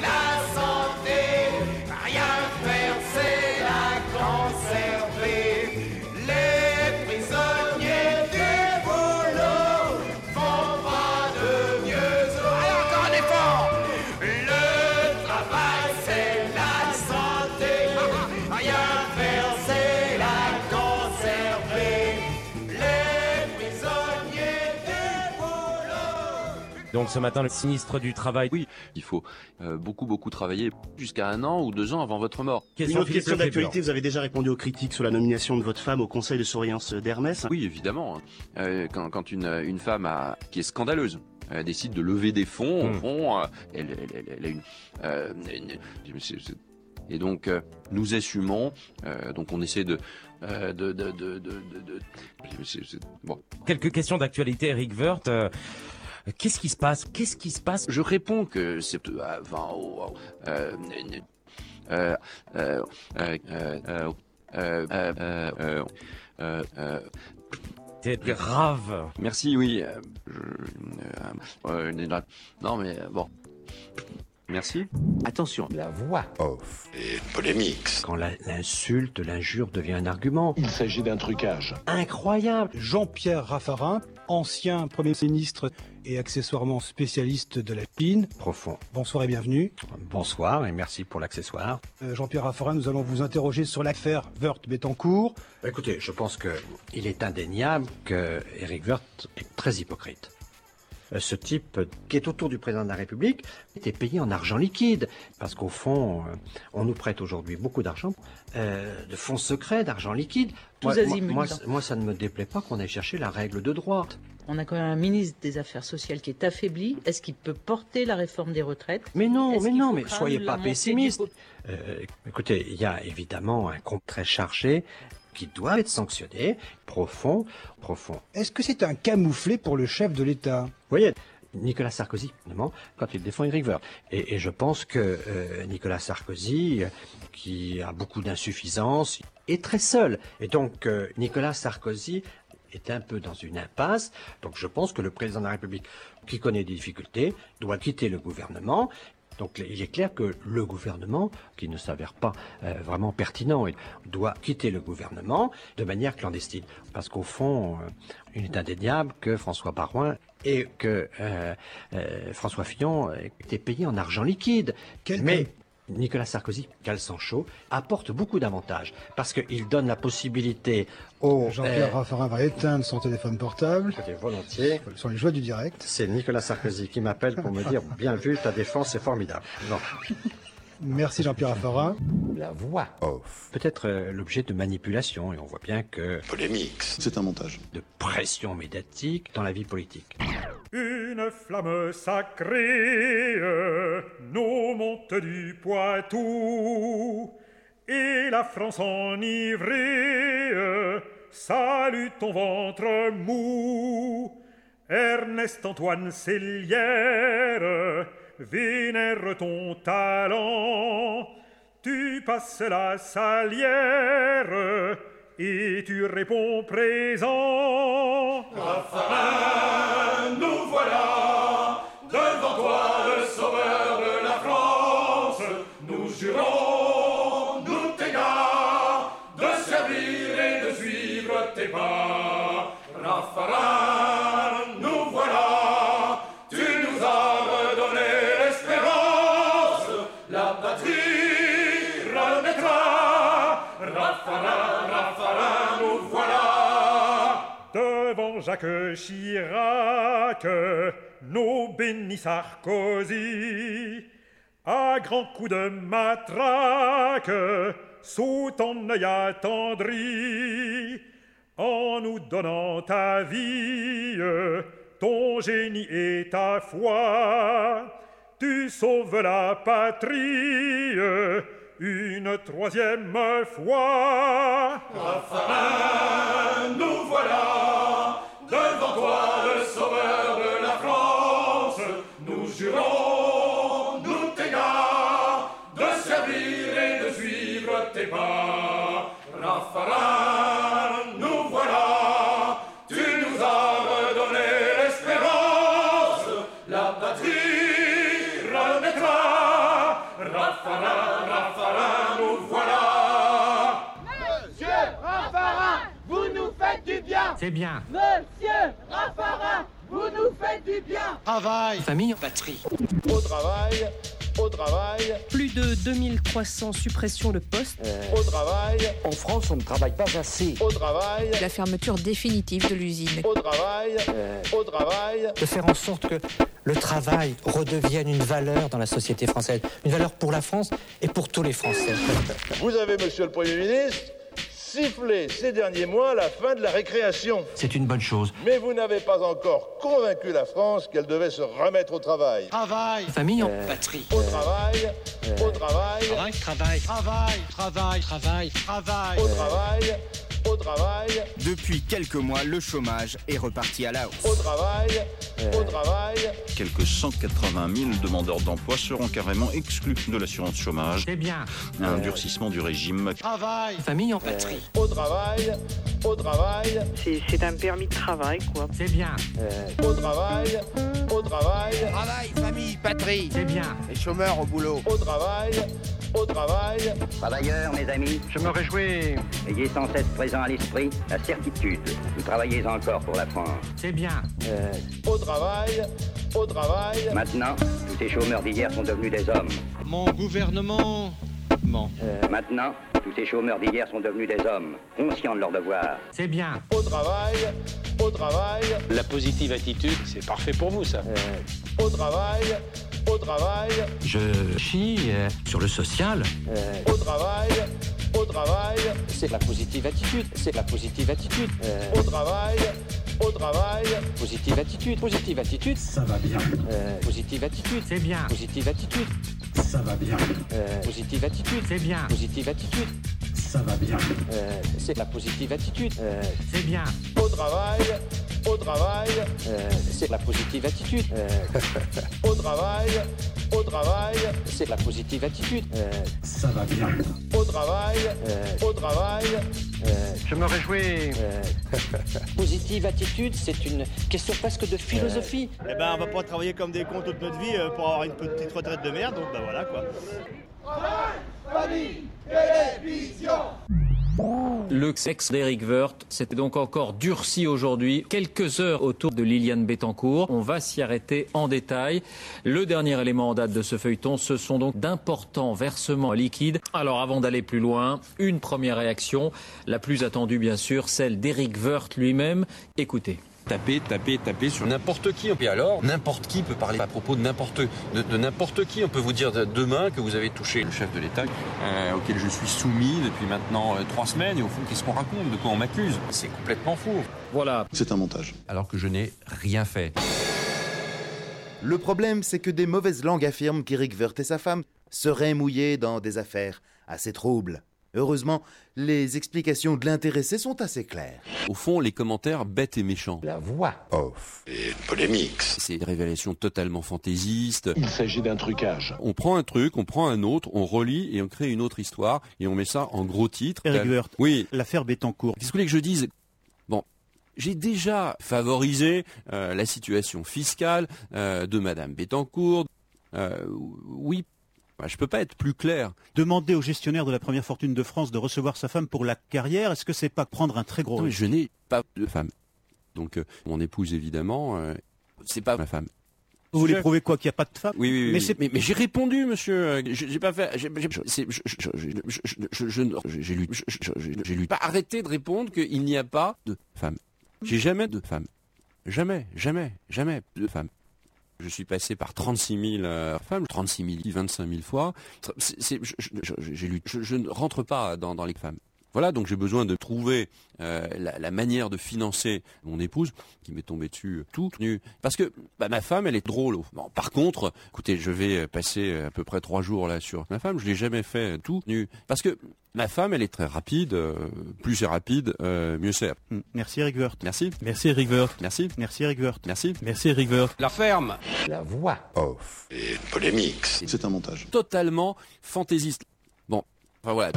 Donc ce matin, le sinistre du travail. Oui, il faut euh, beaucoup, beaucoup travailler jusqu'à un an ou deux ans avant votre mort. Une autre question d'actualité, vous avez déjà répondu aux critiques sur la nomination de votre femme au conseil de surveillance d'Hermès Oui, évidemment. Euh, quand, quand une, une femme a, qui est scandaleuse elle décide de lever des fonds, au Hmm. fond, euh, elle, elle- elle- elle a une... euh, et donc, euh, nous assumons, euh, donc on essaie de... euh, de, de, de, de, bon. Quelques questions d'actualité, Eric Woerth. Qu'est-ce qui se passe? Qu'est-ce qui se passe? Je réponds que c'est avant. Euh, T'es grave. Merci, oui. Euh, euh, euh, non, mais bon. Merci. Attention, la voix Off. Et polémique. quand l'insulte, l'injure devient un argument. Il s'agit d'un trucage. Incroyable Jean-Pierre Raffarin, ancien Premier ministre et accessoirement spécialiste de la Chine. Profond. Bonsoir et bienvenue. Bonsoir et merci pour l'accessoire. Euh, Jean-Pierre Raffarin, nous allons vous interroger sur l'affaire Woerth-Bettencourt. Écoutez, je pense que il est indéniable que Eric est très hypocrite. Euh, Ce type qui est autour du président de la République était payé en argent liquide. Parce qu'au fond, euh, on nous prête aujourd'hui beaucoup d'argent, euh, de fonds secrets, d'argent liquide. Tous Moi, azimuts. moi, ça ne me déplaît pas qu'on aille chercher la règle de droite. On a quand même un ministre des Affaires sociales qui est affaibli. Est-ce qu'il peut porter la réforme des retraites? Mais non, mais non, mais soyez pas pessimiste. Euh, écoutez, il y a évidemment un compte très chargé qui doit être sanctionné, profond, profond. Est-ce que c'est un camouflet pour le chef de l'État? Vous voyez, Nicolas Sarkozy, quand il défend Eric Woerth. Et, et je pense que euh, Nicolas Sarkozy, qui a beaucoup d'insuffisance, est très seul. Et donc, euh, Nicolas Sarkozy est un peu dans une impasse. Donc, je pense que le président de la République, qui connaît des difficultés, doit quitter le gouvernement. Donc, il est clair que le gouvernement, qui ne s'avère pas euh, vraiment pertinent, doit quitter le gouvernement de manière clandestine. Parce qu'au fond, euh, il est indéniable que François Barouin et que euh, euh, François Fillon étaient payés en argent liquide. Mais Nicolas Sarkozy, cale sang chaud, apporte beaucoup d'avantages parce qu'il donne la possibilité aux... Jean-Pierre euh, Raffarin va éteindre son téléphone portable. Écoutez, volontiers. Ce sont les joies du direct. C'est Nicolas Sarkozy qui m'appelle pour me dire bien vu, ta défense est formidable. Non. Merci Jean-Pierre Raffarin. La voix Off. peut-être euh, l'objet de manipulation et on voit bien que Polémique. C'est un montage. de pression médiatique dans la vie politique. Une flamme sacrée nous monte du Poitou et la France enivrée salue ton ventre mou. Ernest Antoine Célière vénère ton talent. Tu passes la salière et tu réponds présent. Raffarin, nous voilà devant toi, le sauveur de la France. Nous jurons, nous tes gars, de servir et de suivre tes pas. Jacques Chirac, nous bénit Sarkozy. À grands coups de matraque, sous ton œil attendri, en nous donnant ta vie, ton génie et ta foi, tu sauves la patrie une troisième fois. Raffarin, nous voilà Devant toi, le sauveur de la France, nous jurons, nous t'égard, de servir et de suivre tes pas. Raffarin, C'est bien. Monsieur Raffarin, vous nous faites du bien Travail. Famille, patrie. Au travail, au travail, Plus de 2300 suppressions de postes. au travail, En France, on ne travaille pas assez. au travail, La fermeture définitive de l'usine. au travail, au travail. De faire en sorte que le travail redevienne une valeur dans la société française. Une valeur pour la France et pour tous les Français. Vous avez, monsieur le Premier ministre, sifflé ces derniers mois la fin de la récréation. C'est une bonne chose. Mais vous n'avez pas encore convaincu la France qu'elle devait se remettre au travail. Travail. Famille, Patrie. Au travail, au travail, Travail, travail. Travail, travail, travail, travail. au travail, au travail, Depuis quelques mois, le chômage est reparti à la hausse. au travail, au travail. Quelques 180 000 demandeurs d'emploi seront carrément exclus de l'assurance chômage. C'est bien. Un durcissement du régime. Travail. Famille en patrie. Au travail, au travail, C'est un permis de travail, quoi. C'est bien. au travail, travail, Travail, famille, patrie. C'est bien. Les chômeurs au boulot. au travail, au travail, Travailleurs, mes amis, Je me réjouis. ayez sans cesse présent à l'esprit la certitude. Vous travaillez encore pour la France. C'est bien. au travail, au travail, Maintenant, tous ces chômeurs d'hier sont devenus des hommes. Mon gouvernement. Bon. Maintenant, tous ces chômeurs d'hier sont devenus des hommes, conscients de leurs devoirs. C'est bien. au travail, au travail, La positive attitude, c'est parfait pour vous, ça. au travail, au travail, Je chie euh, sur le social. au travail, au travail, C'est la positive attitude, c'est la positive attitude. au travail, au travail, Positive attitude, positive attitude. Ça va bien, Positive attitude, C'est bien. positive attitude. ça va bien, Positive attitude, C'est bien. positive attitude. ça va bien. C'est la positive attitude. C'est bien. au travail, au travail, C'est la positive attitude. au travail, au travail, C'est la positive attitude. Ça va bien. au travail, au travail, Je me réjouis. [LAUGHS] Positive attitude, c'est une question presque de philosophie. Eh ben, on va pas travailler comme des cons toute notre vie euh, pour avoir une petite retraite de merde, donc bah voilà quoi. Le sexe d'Éric Woerth s'était donc encore durci aujourd'hui. Quelques heures autour de Liliane Bettencourt. On va s'y arrêter en détail. Le dernier élément en date de ce feuilleton, ce sont donc d'importants versements liquides. Alors avant d'aller plus loin, une première réaction, la plus attendue bien sûr, celle d'Éric Woerth lui-même. Écoutez. Taper, taper, taper sur n'importe qui. Et alors, n'importe qui peut parler à propos de n'importe de, de n'importe qui. On peut vous dire de- demain que vous avez touché le chef de l'État euh, auquel je suis soumis depuis maintenant euh, trois semaines. Et au fond, qu'est-ce qu'on raconte? De quoi on m'accuse? C'est complètement faux. Voilà. C'est un montage. Alors que je n'ai rien fait. Le problème, c'est que des mauvaises langues affirment qu'Éric Woerth et sa femme seraient mouillés dans des affaires assez troubles. Heureusement, les explications de l'intéressé sont assez claires. Au fond, les commentaires bêtes et méchants. La voix. Off. Et polémique. C'est des révélations totalement fantaisistes. Il s'agit d'un trucage. On prend un truc, on prend un autre, on relie et on crée une autre histoire et on met ça en gros titre. Eric Woerth, Oui. l'affaire Bettencourt. Qu'est-ce que vous voulez que je dise? Bon, j'ai déjà favorisé euh, la situation fiscale euh, de Madame Bettencourt. Euh, oui, bah, je peux pas être plus clair. Demander au gestionnaire de la première fortune de France de recevoir sa femme pour la carrière, est-ce que c'est pas prendre un très gros Non, je n'ai pas de femme. Donc euh, mon épouse évidemment, euh, c'est pas ma femme. Vous voulez Je- prouver quoi qu'il n'y a pas de femme Oui, oui, oui. Mais j'ai répondu, monsieur. Euh, J'ai pas fait. j'ai- lu. lu. Pas arrêter de répondre qu'il n'y a pas de femme. J'ai jamais de femme. Jamais, jamais, jamais de femme. Je suis passé par 36 000 euh, femmes, 36 000, 25 000 fois. J'ai lu. Je, ne rentre pas dans les femmes. Voilà, donc j'ai besoin de trouver euh, la, la manière de financer mon épouse, qui m'est tombée dessus euh, tout nu. Parce que bah, ma femme, elle est drôle. Bon, par contre, écoutez, je vais euh, passer à peu près trois jours là sur ma femme. Je l'ai jamais fait tout nu. Parce que ma femme, elle est très rapide. euh, plus c'est rapide, euh, mieux c'est. Hmm, Merci Eric. Merci. Merci Eric. Merci. Merci Eric. Merci. Merci Eric. La ferme. La voix. Off. Et polémique. C'est un montage. Totalement fantaisiste. Bon, enfin voilà.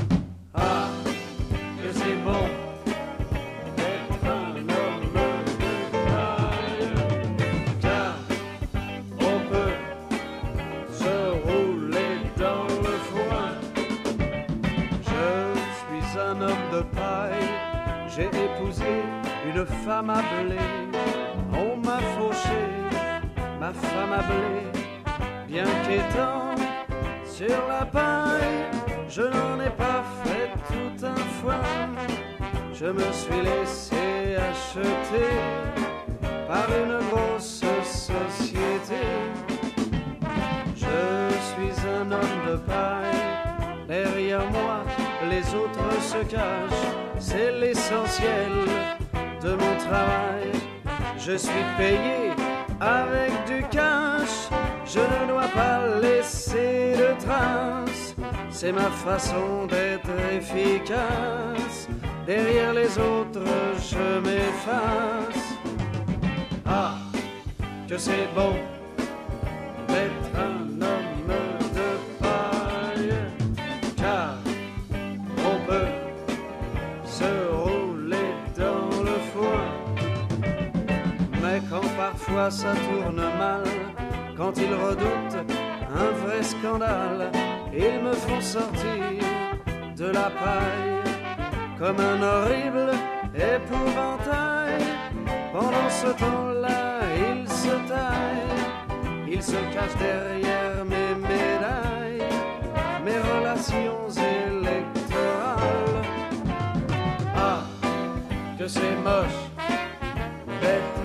J'ai épousé une femme à blé, on m'a fauché, ma femme à blé, bien qu'étant sur la paille, je n'en ai pas fait tout un foin. Je me suis laissé acheter par une grosse c'est l'essentiel de mon travail. Je suis payé avec du cash, je ne dois pas laisser de traces, c'est ma façon d'être efficace. Derrière les autres, je m'efface. Ah, que c'est bon ça tourne mal, quand ils redoutent un vrai scandale, ils me font sortir de la paille comme un horrible épouvantail. Pendant ce temps-là, il se taille, il se cache derrière mes médailles, mes relations électorales. Ah, que c'est moche d'être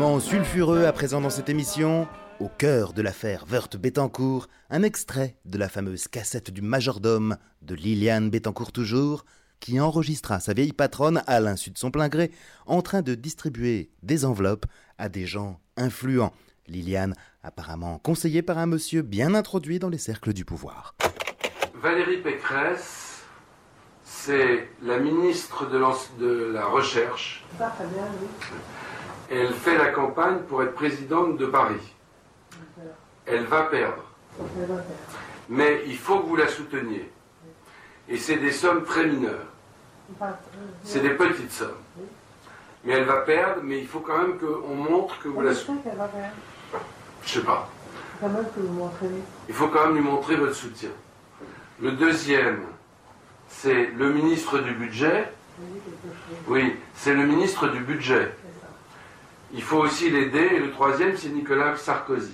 Sulfureux à présent dans cette émission. Au cœur de l'affaire Wörth Bettencourt, un extrait de la fameuse cassette du majordome de Liliane Bettencourt toujours, qui enregistra sa vieille patronne à l'insu de son plein gré, en train de distribuer des enveloppes à des gens influents. Liliane, apparemment conseillée par un monsieur bien introduit dans les cercles du pouvoir. Valérie Pécresse, c'est la ministre de, la Recherche. Elle fait la campagne pour être présidente de Paris. Elle va perdre. Mais il faut que vous la souteniez. Et c'est des sommes très mineures. C'est des petites sommes. Mais elle va perdre, mais il faut quand même qu'on montre que vous la soutenez. Je sais pas. Il faut quand même lui montrer votre soutien. Le deuxième, c'est le ministre du budget. Oui, c'est le ministre du budget. Il faut aussi l'aider. Et le troisième, c'est Nicolas Sarkozy.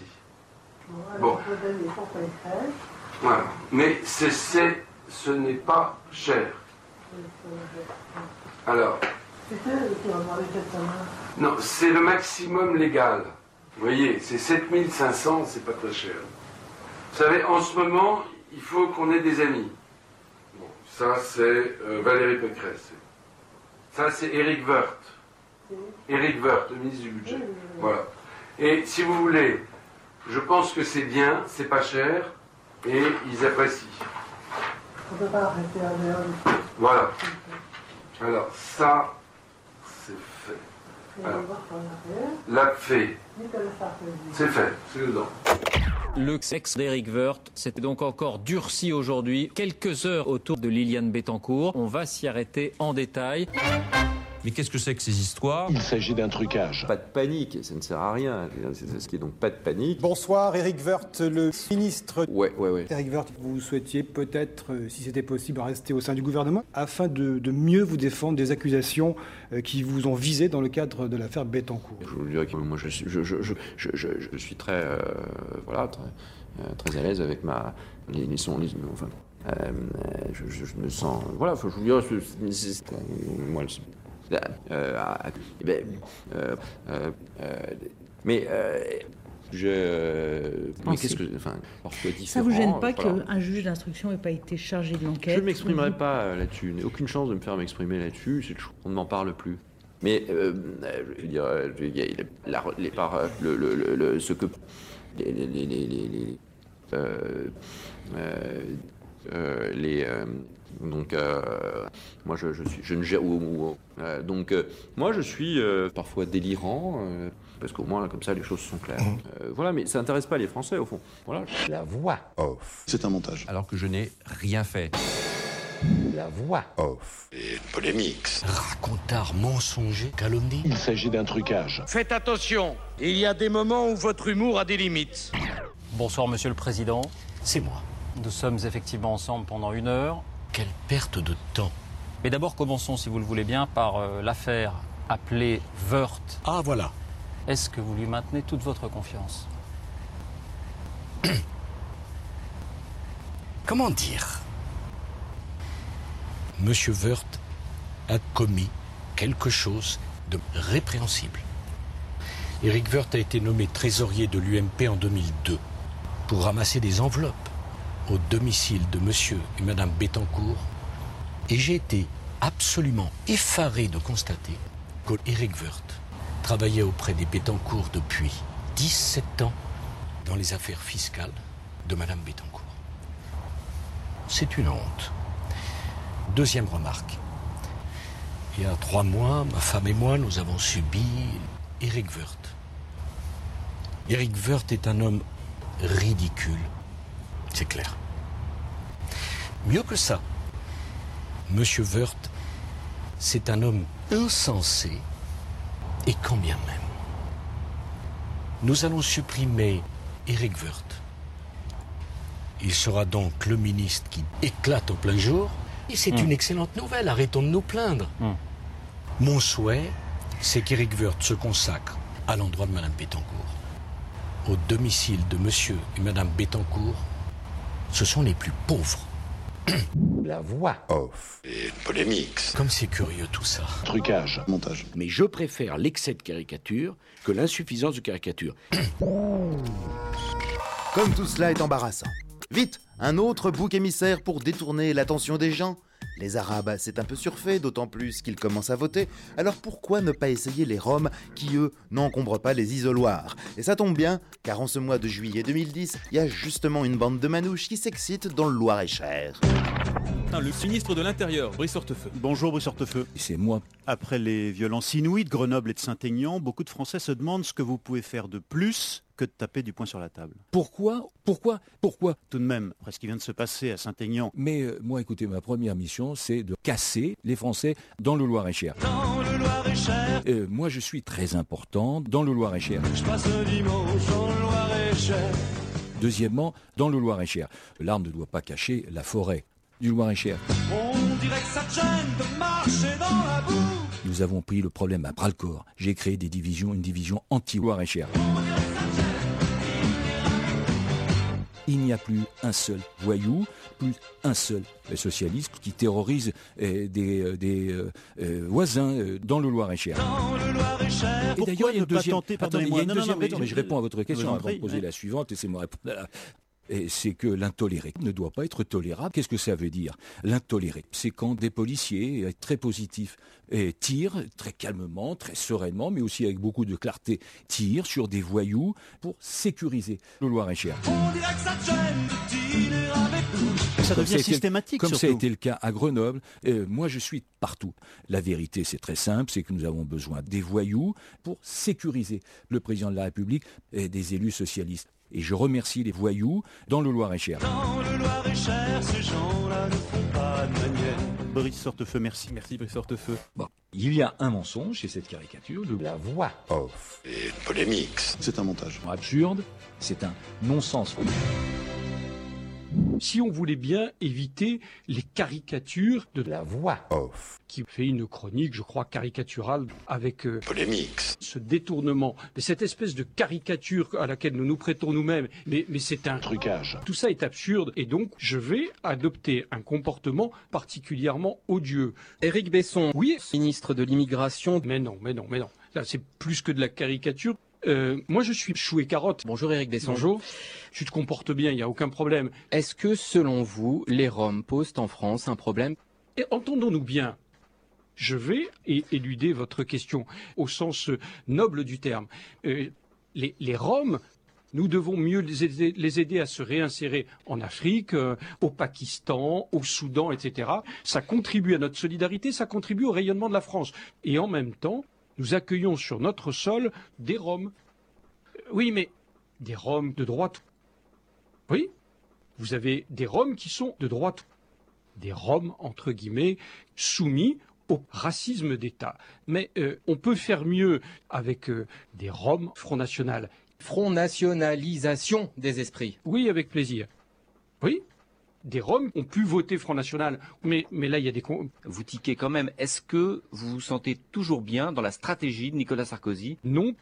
Bon, voilà. Mais ce n'est pas cher. Alors, non, c'est le maximum légal. Vous voyez, c'est 7500, c'est pas très cher. Vous savez, en ce moment, il faut qu'on ait des amis. Bon, ça, c'est euh, Valérie Pécresse. Ça, c'est Eric Woerth. Eric Woerth, le ministre du Budget. Voilà. Et si vous voulez, je pense que c'est bien, c'est pas cher, et ils apprécient. On peut pas arrêter à l'heure. Voilà. Alors, ça, c'est fait. Alors, l'a Sarkozy. C'est fait, c'est dedans. Le sexe d'Éric Woerth s'était donc encore durci aujourd'hui. Quelques heures autour de Liliane Bettencourt. On va s'y arrêter en détail. Mais qu'est-ce que c'est que ces histoires Il s'agit d'un trucage. Pas de panique, ça ne sert à rien. C'est ce qui est donc pas de panique. Bonsoir, Eric Woerth, le ministre. Ouais, ouais, ouais. Eric Woerth, vous souhaitiez peut-être, euh, si c'était possible, rester au sein du gouvernement afin de, de mieux vous défendre des accusations euh, qui vous ont visé dans le cadre de l'affaire Bettencourt. Je vous dirais que moi, je suis, je, je, je, je, je- je suis très, euh, voilà, très, euh, très à l'aise avec ma, les, les sons, les- enfin, euh, euh, je, je- je me sens, voilà, faut- je vous dirais, moi, euh, ah, eh ben, euh, euh, euh, mais euh, je, mais Pensez. qu'est-ce que, enfin, Ça vous gêne pas voilà. qu'un juge d'instruction n'ait pas été chargé de l'enquête Je ne m'exprimerai pas là-dessus. Je n'ai aucune chance de me faire m'exprimer là-dessus. C'est- On ne m'en parle plus. Mais euh, je veux dire, je veux dire, il y a la- les par, le, le, le, le- ce que les les les les, les- les- euh, euh, euh, les, euh, Donc, euh, moi, je, je, suis, je ne gère. ou- ou- euh, donc, euh, moi, je suis euh, parfois délirant, euh, parce qu'au moins, comme ça, les choses sont claires. Euh, voilà, mais ça n'intéresse pas les Français, au fond. Voilà. La voix off. C'est un montage. Alors que je n'ai rien fait. La voix off. Et polémique. Racontard mensonger, calomnie. Il s'agit d'un trucage. Faites attention, il y a des moments où votre humour a des limites. Bonsoir, Monsieur le Président. C'est moi. Nous sommes effectivement ensemble pendant une heure. Quelle perte de temps. Mais d'abord, commençons, si vous le voulez bien, par euh, l'affaire appelée Wörth. Ah, voilà. Est-ce que vous lui maintenez toute votre confiance [COUGHS] Comment dire? Monsieur Wörth a commis quelque chose de répréhensible. Eric Wörth a été nommé trésorier de l'UMP en 2002 pour ramasser des enveloppes au domicile de monsieur et madame Bettencourt. Et j'ai été absolument effaré de constater que Eric Wörth travaillait auprès des Bettencourt depuis 17 ans dans les affaires fiscales de madame Bettencourt. C'est une honte. Deuxième remarque. Il y a trois mois, ma femme et moi, nous avons subi Eric Wörth. Eric Wörth est un homme ridicule. C'est clair. Mieux que ça, Monsieur Wörth, c'est un homme insensé. Et quand bien même. Nous allons supprimer Eric Wörth. Il sera donc le ministre qui éclate au plein jour. Et c'est Hmm. une excellente nouvelle. Arrêtons de nous plaindre. Mon souhait, c'est qu'Éric Woerth se consacre à l'endroit de Madame Bettencourt. Au domicile de Monsieur et Madame Bettencourt, ce sont les plus pauvres. [CLEARS THROAT] La voix off. Et polémique. Comme c'est curieux tout ça. Trucage. Montage. Mais je préfère l'excès de caricature que l'insuffisance de caricature. Comme tout cela est embarrassant. Vite, un autre bouc émissaire pour détourner l'attention des gens. Les Arabes, c'est un peu surfait, d'autant plus qu'ils commencent à voter. Alors pourquoi ne pas essayer les Roms qui, eux, n'encombrent pas les isoloirs? Et ça tombe bien, car en ce mois de juillet 2010, il y a justement une bande de manouches qui s'excite dans le Loir-et-Cher. Le ministre de l'Intérieur, Brice Hortefeux. Bonjour Brice Hortefeux. C'est moi. Après les violences inouïes de Grenoble et de Saint-Aignan, beaucoup de Français se demandent ce que vous pouvez faire de plus que de taper du poing sur la table. Pourquoi Pourquoi Pourquoi? Tout de même, après ce qui vient de se passer à Saint-Aignan. Mais euh, moi, écoutez, ma première mission, c'est de casser les Français dans le Loir-et-Cher. Dans le Loir-et-Cher, Euh, moi, je suis très important dans le Loir-et-Cher. je passe le dimanche dans le Loir-et-Cher. Deuxièmement, dans le Loir-et-Cher. L'arme ne doit pas cacher la forêt du Loir-et-Cher. On dirait que ça gêne de marcher dans la boue. Nous avons pris le problème à bras le corps. J'ai créé des divisions, une division anti-Loir-et-Cher. Il n'y a plus un seul voyou, plus un seul socialiste qui terrorise des, euh, des, euh, euh, voisins euh, dans le Loir-et-Cher. Pourquoi Et d'ailleurs, il y a ne une deuxième. Attendez, il y a une non, non, deuxième non, raison, mais- je réponds à votre question avant de poser la suivante, et c'est moi répondre. C'est que l'intoléré ne doit pas être tolérable. Qu'est-ce que ça veut dire? L'intoléré, c'est quand des policiers euh, très positifs euh, tirent très calmement, très sereinement, mais aussi avec beaucoup de clarté, tirent sur des voyous pour sécuriser le Loir-et-Cher. On dirait que ça te gêne de dealer avec nous. Ça Comme devient systématique Comme ça a été le cas à Grenoble, euh, moi je suis partout. La vérité c'est très simple, c'est que nous avons besoin des voyous pour sécuriser le président de la République et des élus socialistes. Et je remercie les voyous dans le Loir-et-Cher. Dans le Loir-et-Cher, ces gens-là ne font pas de manière. Brice Hortefeux, merci. Merci Brice Hortefeux. Bon, il y a un mensonge chez cette caricature. Le... La voix off. Et polémique. C'est un montage. Absurde, c'est un non-sens. Si on voulait bien éviter les caricatures de la voix off, qui fait une chronique, je crois, caricaturale avec euh, polémique, ce détournement, mais cette espèce de caricature à laquelle nous nous prêtons nous-mêmes, mais, mais c'est un trucage. Tout ça est absurde et donc je vais adopter un comportement particulièrement odieux. Éric Besson, Oui, ministre de l'immigration. mais non, mais non, mais non. Là, c'est plus que de la caricature. Euh, moi, je suis chou et carotte. Bonjour Éric Besson. Bonjour. Tu te comportes bien, il n'y a aucun problème. Est-ce que, selon vous, les Roms posent en France un problème? Et entendons-nous bien. Je vais éluder votre question au sens euh, noble du terme. Euh, les, les Roms Nous devons mieux les aider, les aider à se réinsérer en Afrique, euh, au Pakistan, au Soudan, etc. Ça contribue à notre solidarité, ça contribue au rayonnement de la France. Et en même temps, nous accueillons sur notre sol des Roms. Oui, mais des Roms de droite. Oui, vous avez des Roms qui sont de droite. Des Roms, entre guillemets, soumis au racisme d'État. Mais euh, on peut faire mieux avec euh, des Roms Front National. Front Nationalisation des esprits. Oui, avec plaisir. Oui, des Roms ont pu voter Front National, mais, mais là, il y a des... Vous tiquez quand même. Est-ce que vous vous sentez toujours bien dans la stratégie de Nicolas Sarkozy? Non.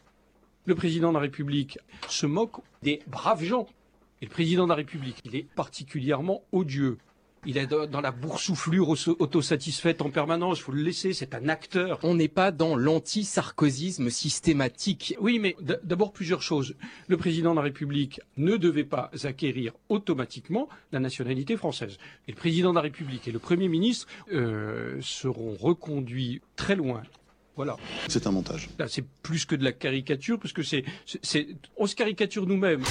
Le président de la République se moque des braves gens. Et le président de la République, il est particulièrement odieux. Il est dans la boursouflure autosatisfaite en permanence. Il faut le laisser. C'est un acteur. On n'est pas dans l'anti-sarkozisme systématique. Oui, mais d'abord plusieurs choses. Le président de la République ne devait pas acquérir automatiquement la nationalité française. Et le président de la République et le Premier ministre euh, seront reconduits très loin voilà. C'est un montage. Là, c'est plus que de la caricature, parce que c'est, c'est, on se caricature nous-mêmes.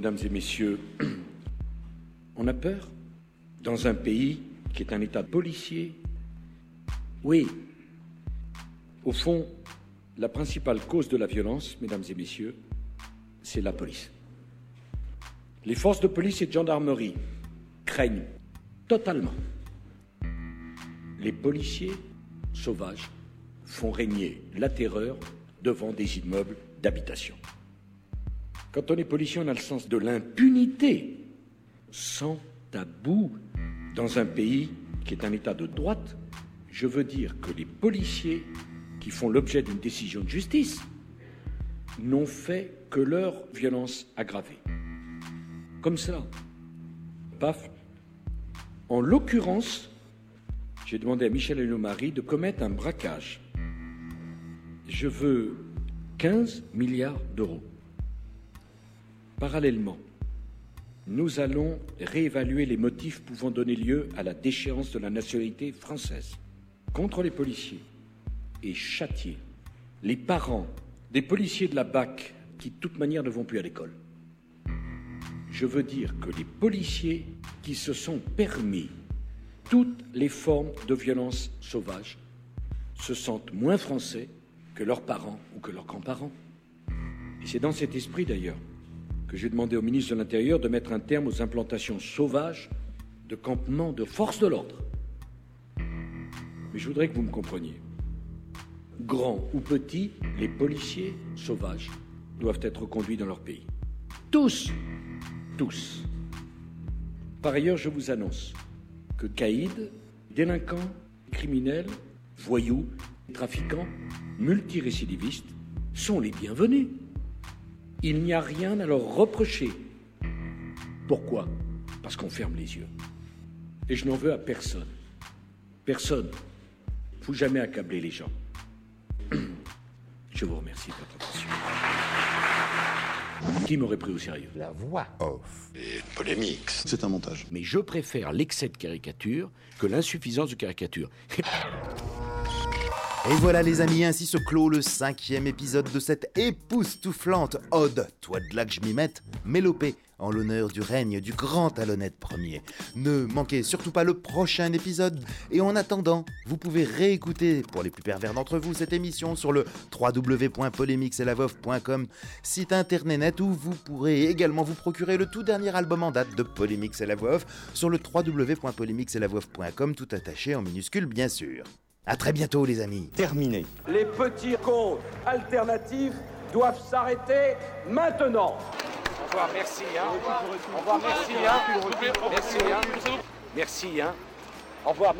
Mesdames et messieurs, [CLEARS THROAT] on a peur dans un pays qui est un État policier Oui. Au fond, la principale cause de la violence, mesdames et messieurs, c'est la police. Les forces de police et de gendarmerie craignent totalement. Les policiers sauvages font régner la terreur devant des immeubles d'habitation. Quand on est policier, on a le sens de l'impunité, sans tabou, dans un pays qui est un État de droite. Je veux dire que les policiers qui font l'objet d'une décision de justice n'ont fait que leur violence aggravée. Comme ça. Paf. En l'occurrence, j'ai demandé à Michel Marie de commettre un braquage. Je veux 15 milliards d'euros. Parallèlement, nous allons réévaluer les motifs pouvant donner lieu à la déchéance de la nationalité française contre les policiers et châtier les parents des policiers de la BAC qui, de toute manière, ne vont plus à l'école. Je veux dire que les policiers qui se sont permis toutes les formes de violence sauvage se sentent moins français que leurs parents ou que leurs grands-parents. Et c'est dans cet esprit, d'ailleurs, que j'ai demandé au ministre de l'Intérieur de mettre un terme aux implantations sauvages de campements de forces de l'ordre. Mais je voudrais que vous me compreniez. Grands ou petits, les policiers sauvages doivent être conduits dans leur pays. Tous Tous Par ailleurs, je vous annonce que caïds, délinquants, criminels, voyous, trafiquants, multirécidivistes sont les bienvenus. Il n'y a rien à leur reprocher. Pourquoi? Parce qu'on ferme les yeux. Et je n'en veux à personne. Personne. Il ne faut jamais accabler les gens. [CLEARS THROAT] Je vous remercie de votre attention. Qui m'aurait pris au sérieux? La voix off. Et polémique. C'est un montage. Mais je préfère l'excès de caricature que l'insuffisance de caricature. [LAUGHS] Et voilà les amis, ainsi se clôt le cinquième épisode de cette époustouflante ode, toi de là que je m'y mette, mélopée en l'honneur du règne du grand talonnette premier. Ne manquez surtout pas le prochain épisode, et en attendant, vous pouvez réécouter, pour les plus pervers d'entre vous, cette émission sur le www.polémixelavov.com, site internet où vous pourrez également vous procurer le tout dernier album en date de Polémix et la sur le www.polémixelavov.com, tout attaché en minuscule bien sûr. A très bientôt les amis. Terminé. Les petits comptes alternatifs doivent s'arrêter maintenant. Au revoir, merci. Hein. Au revoir, merci. Hein. Merci. Hein. Merci. Hein. Au revoir.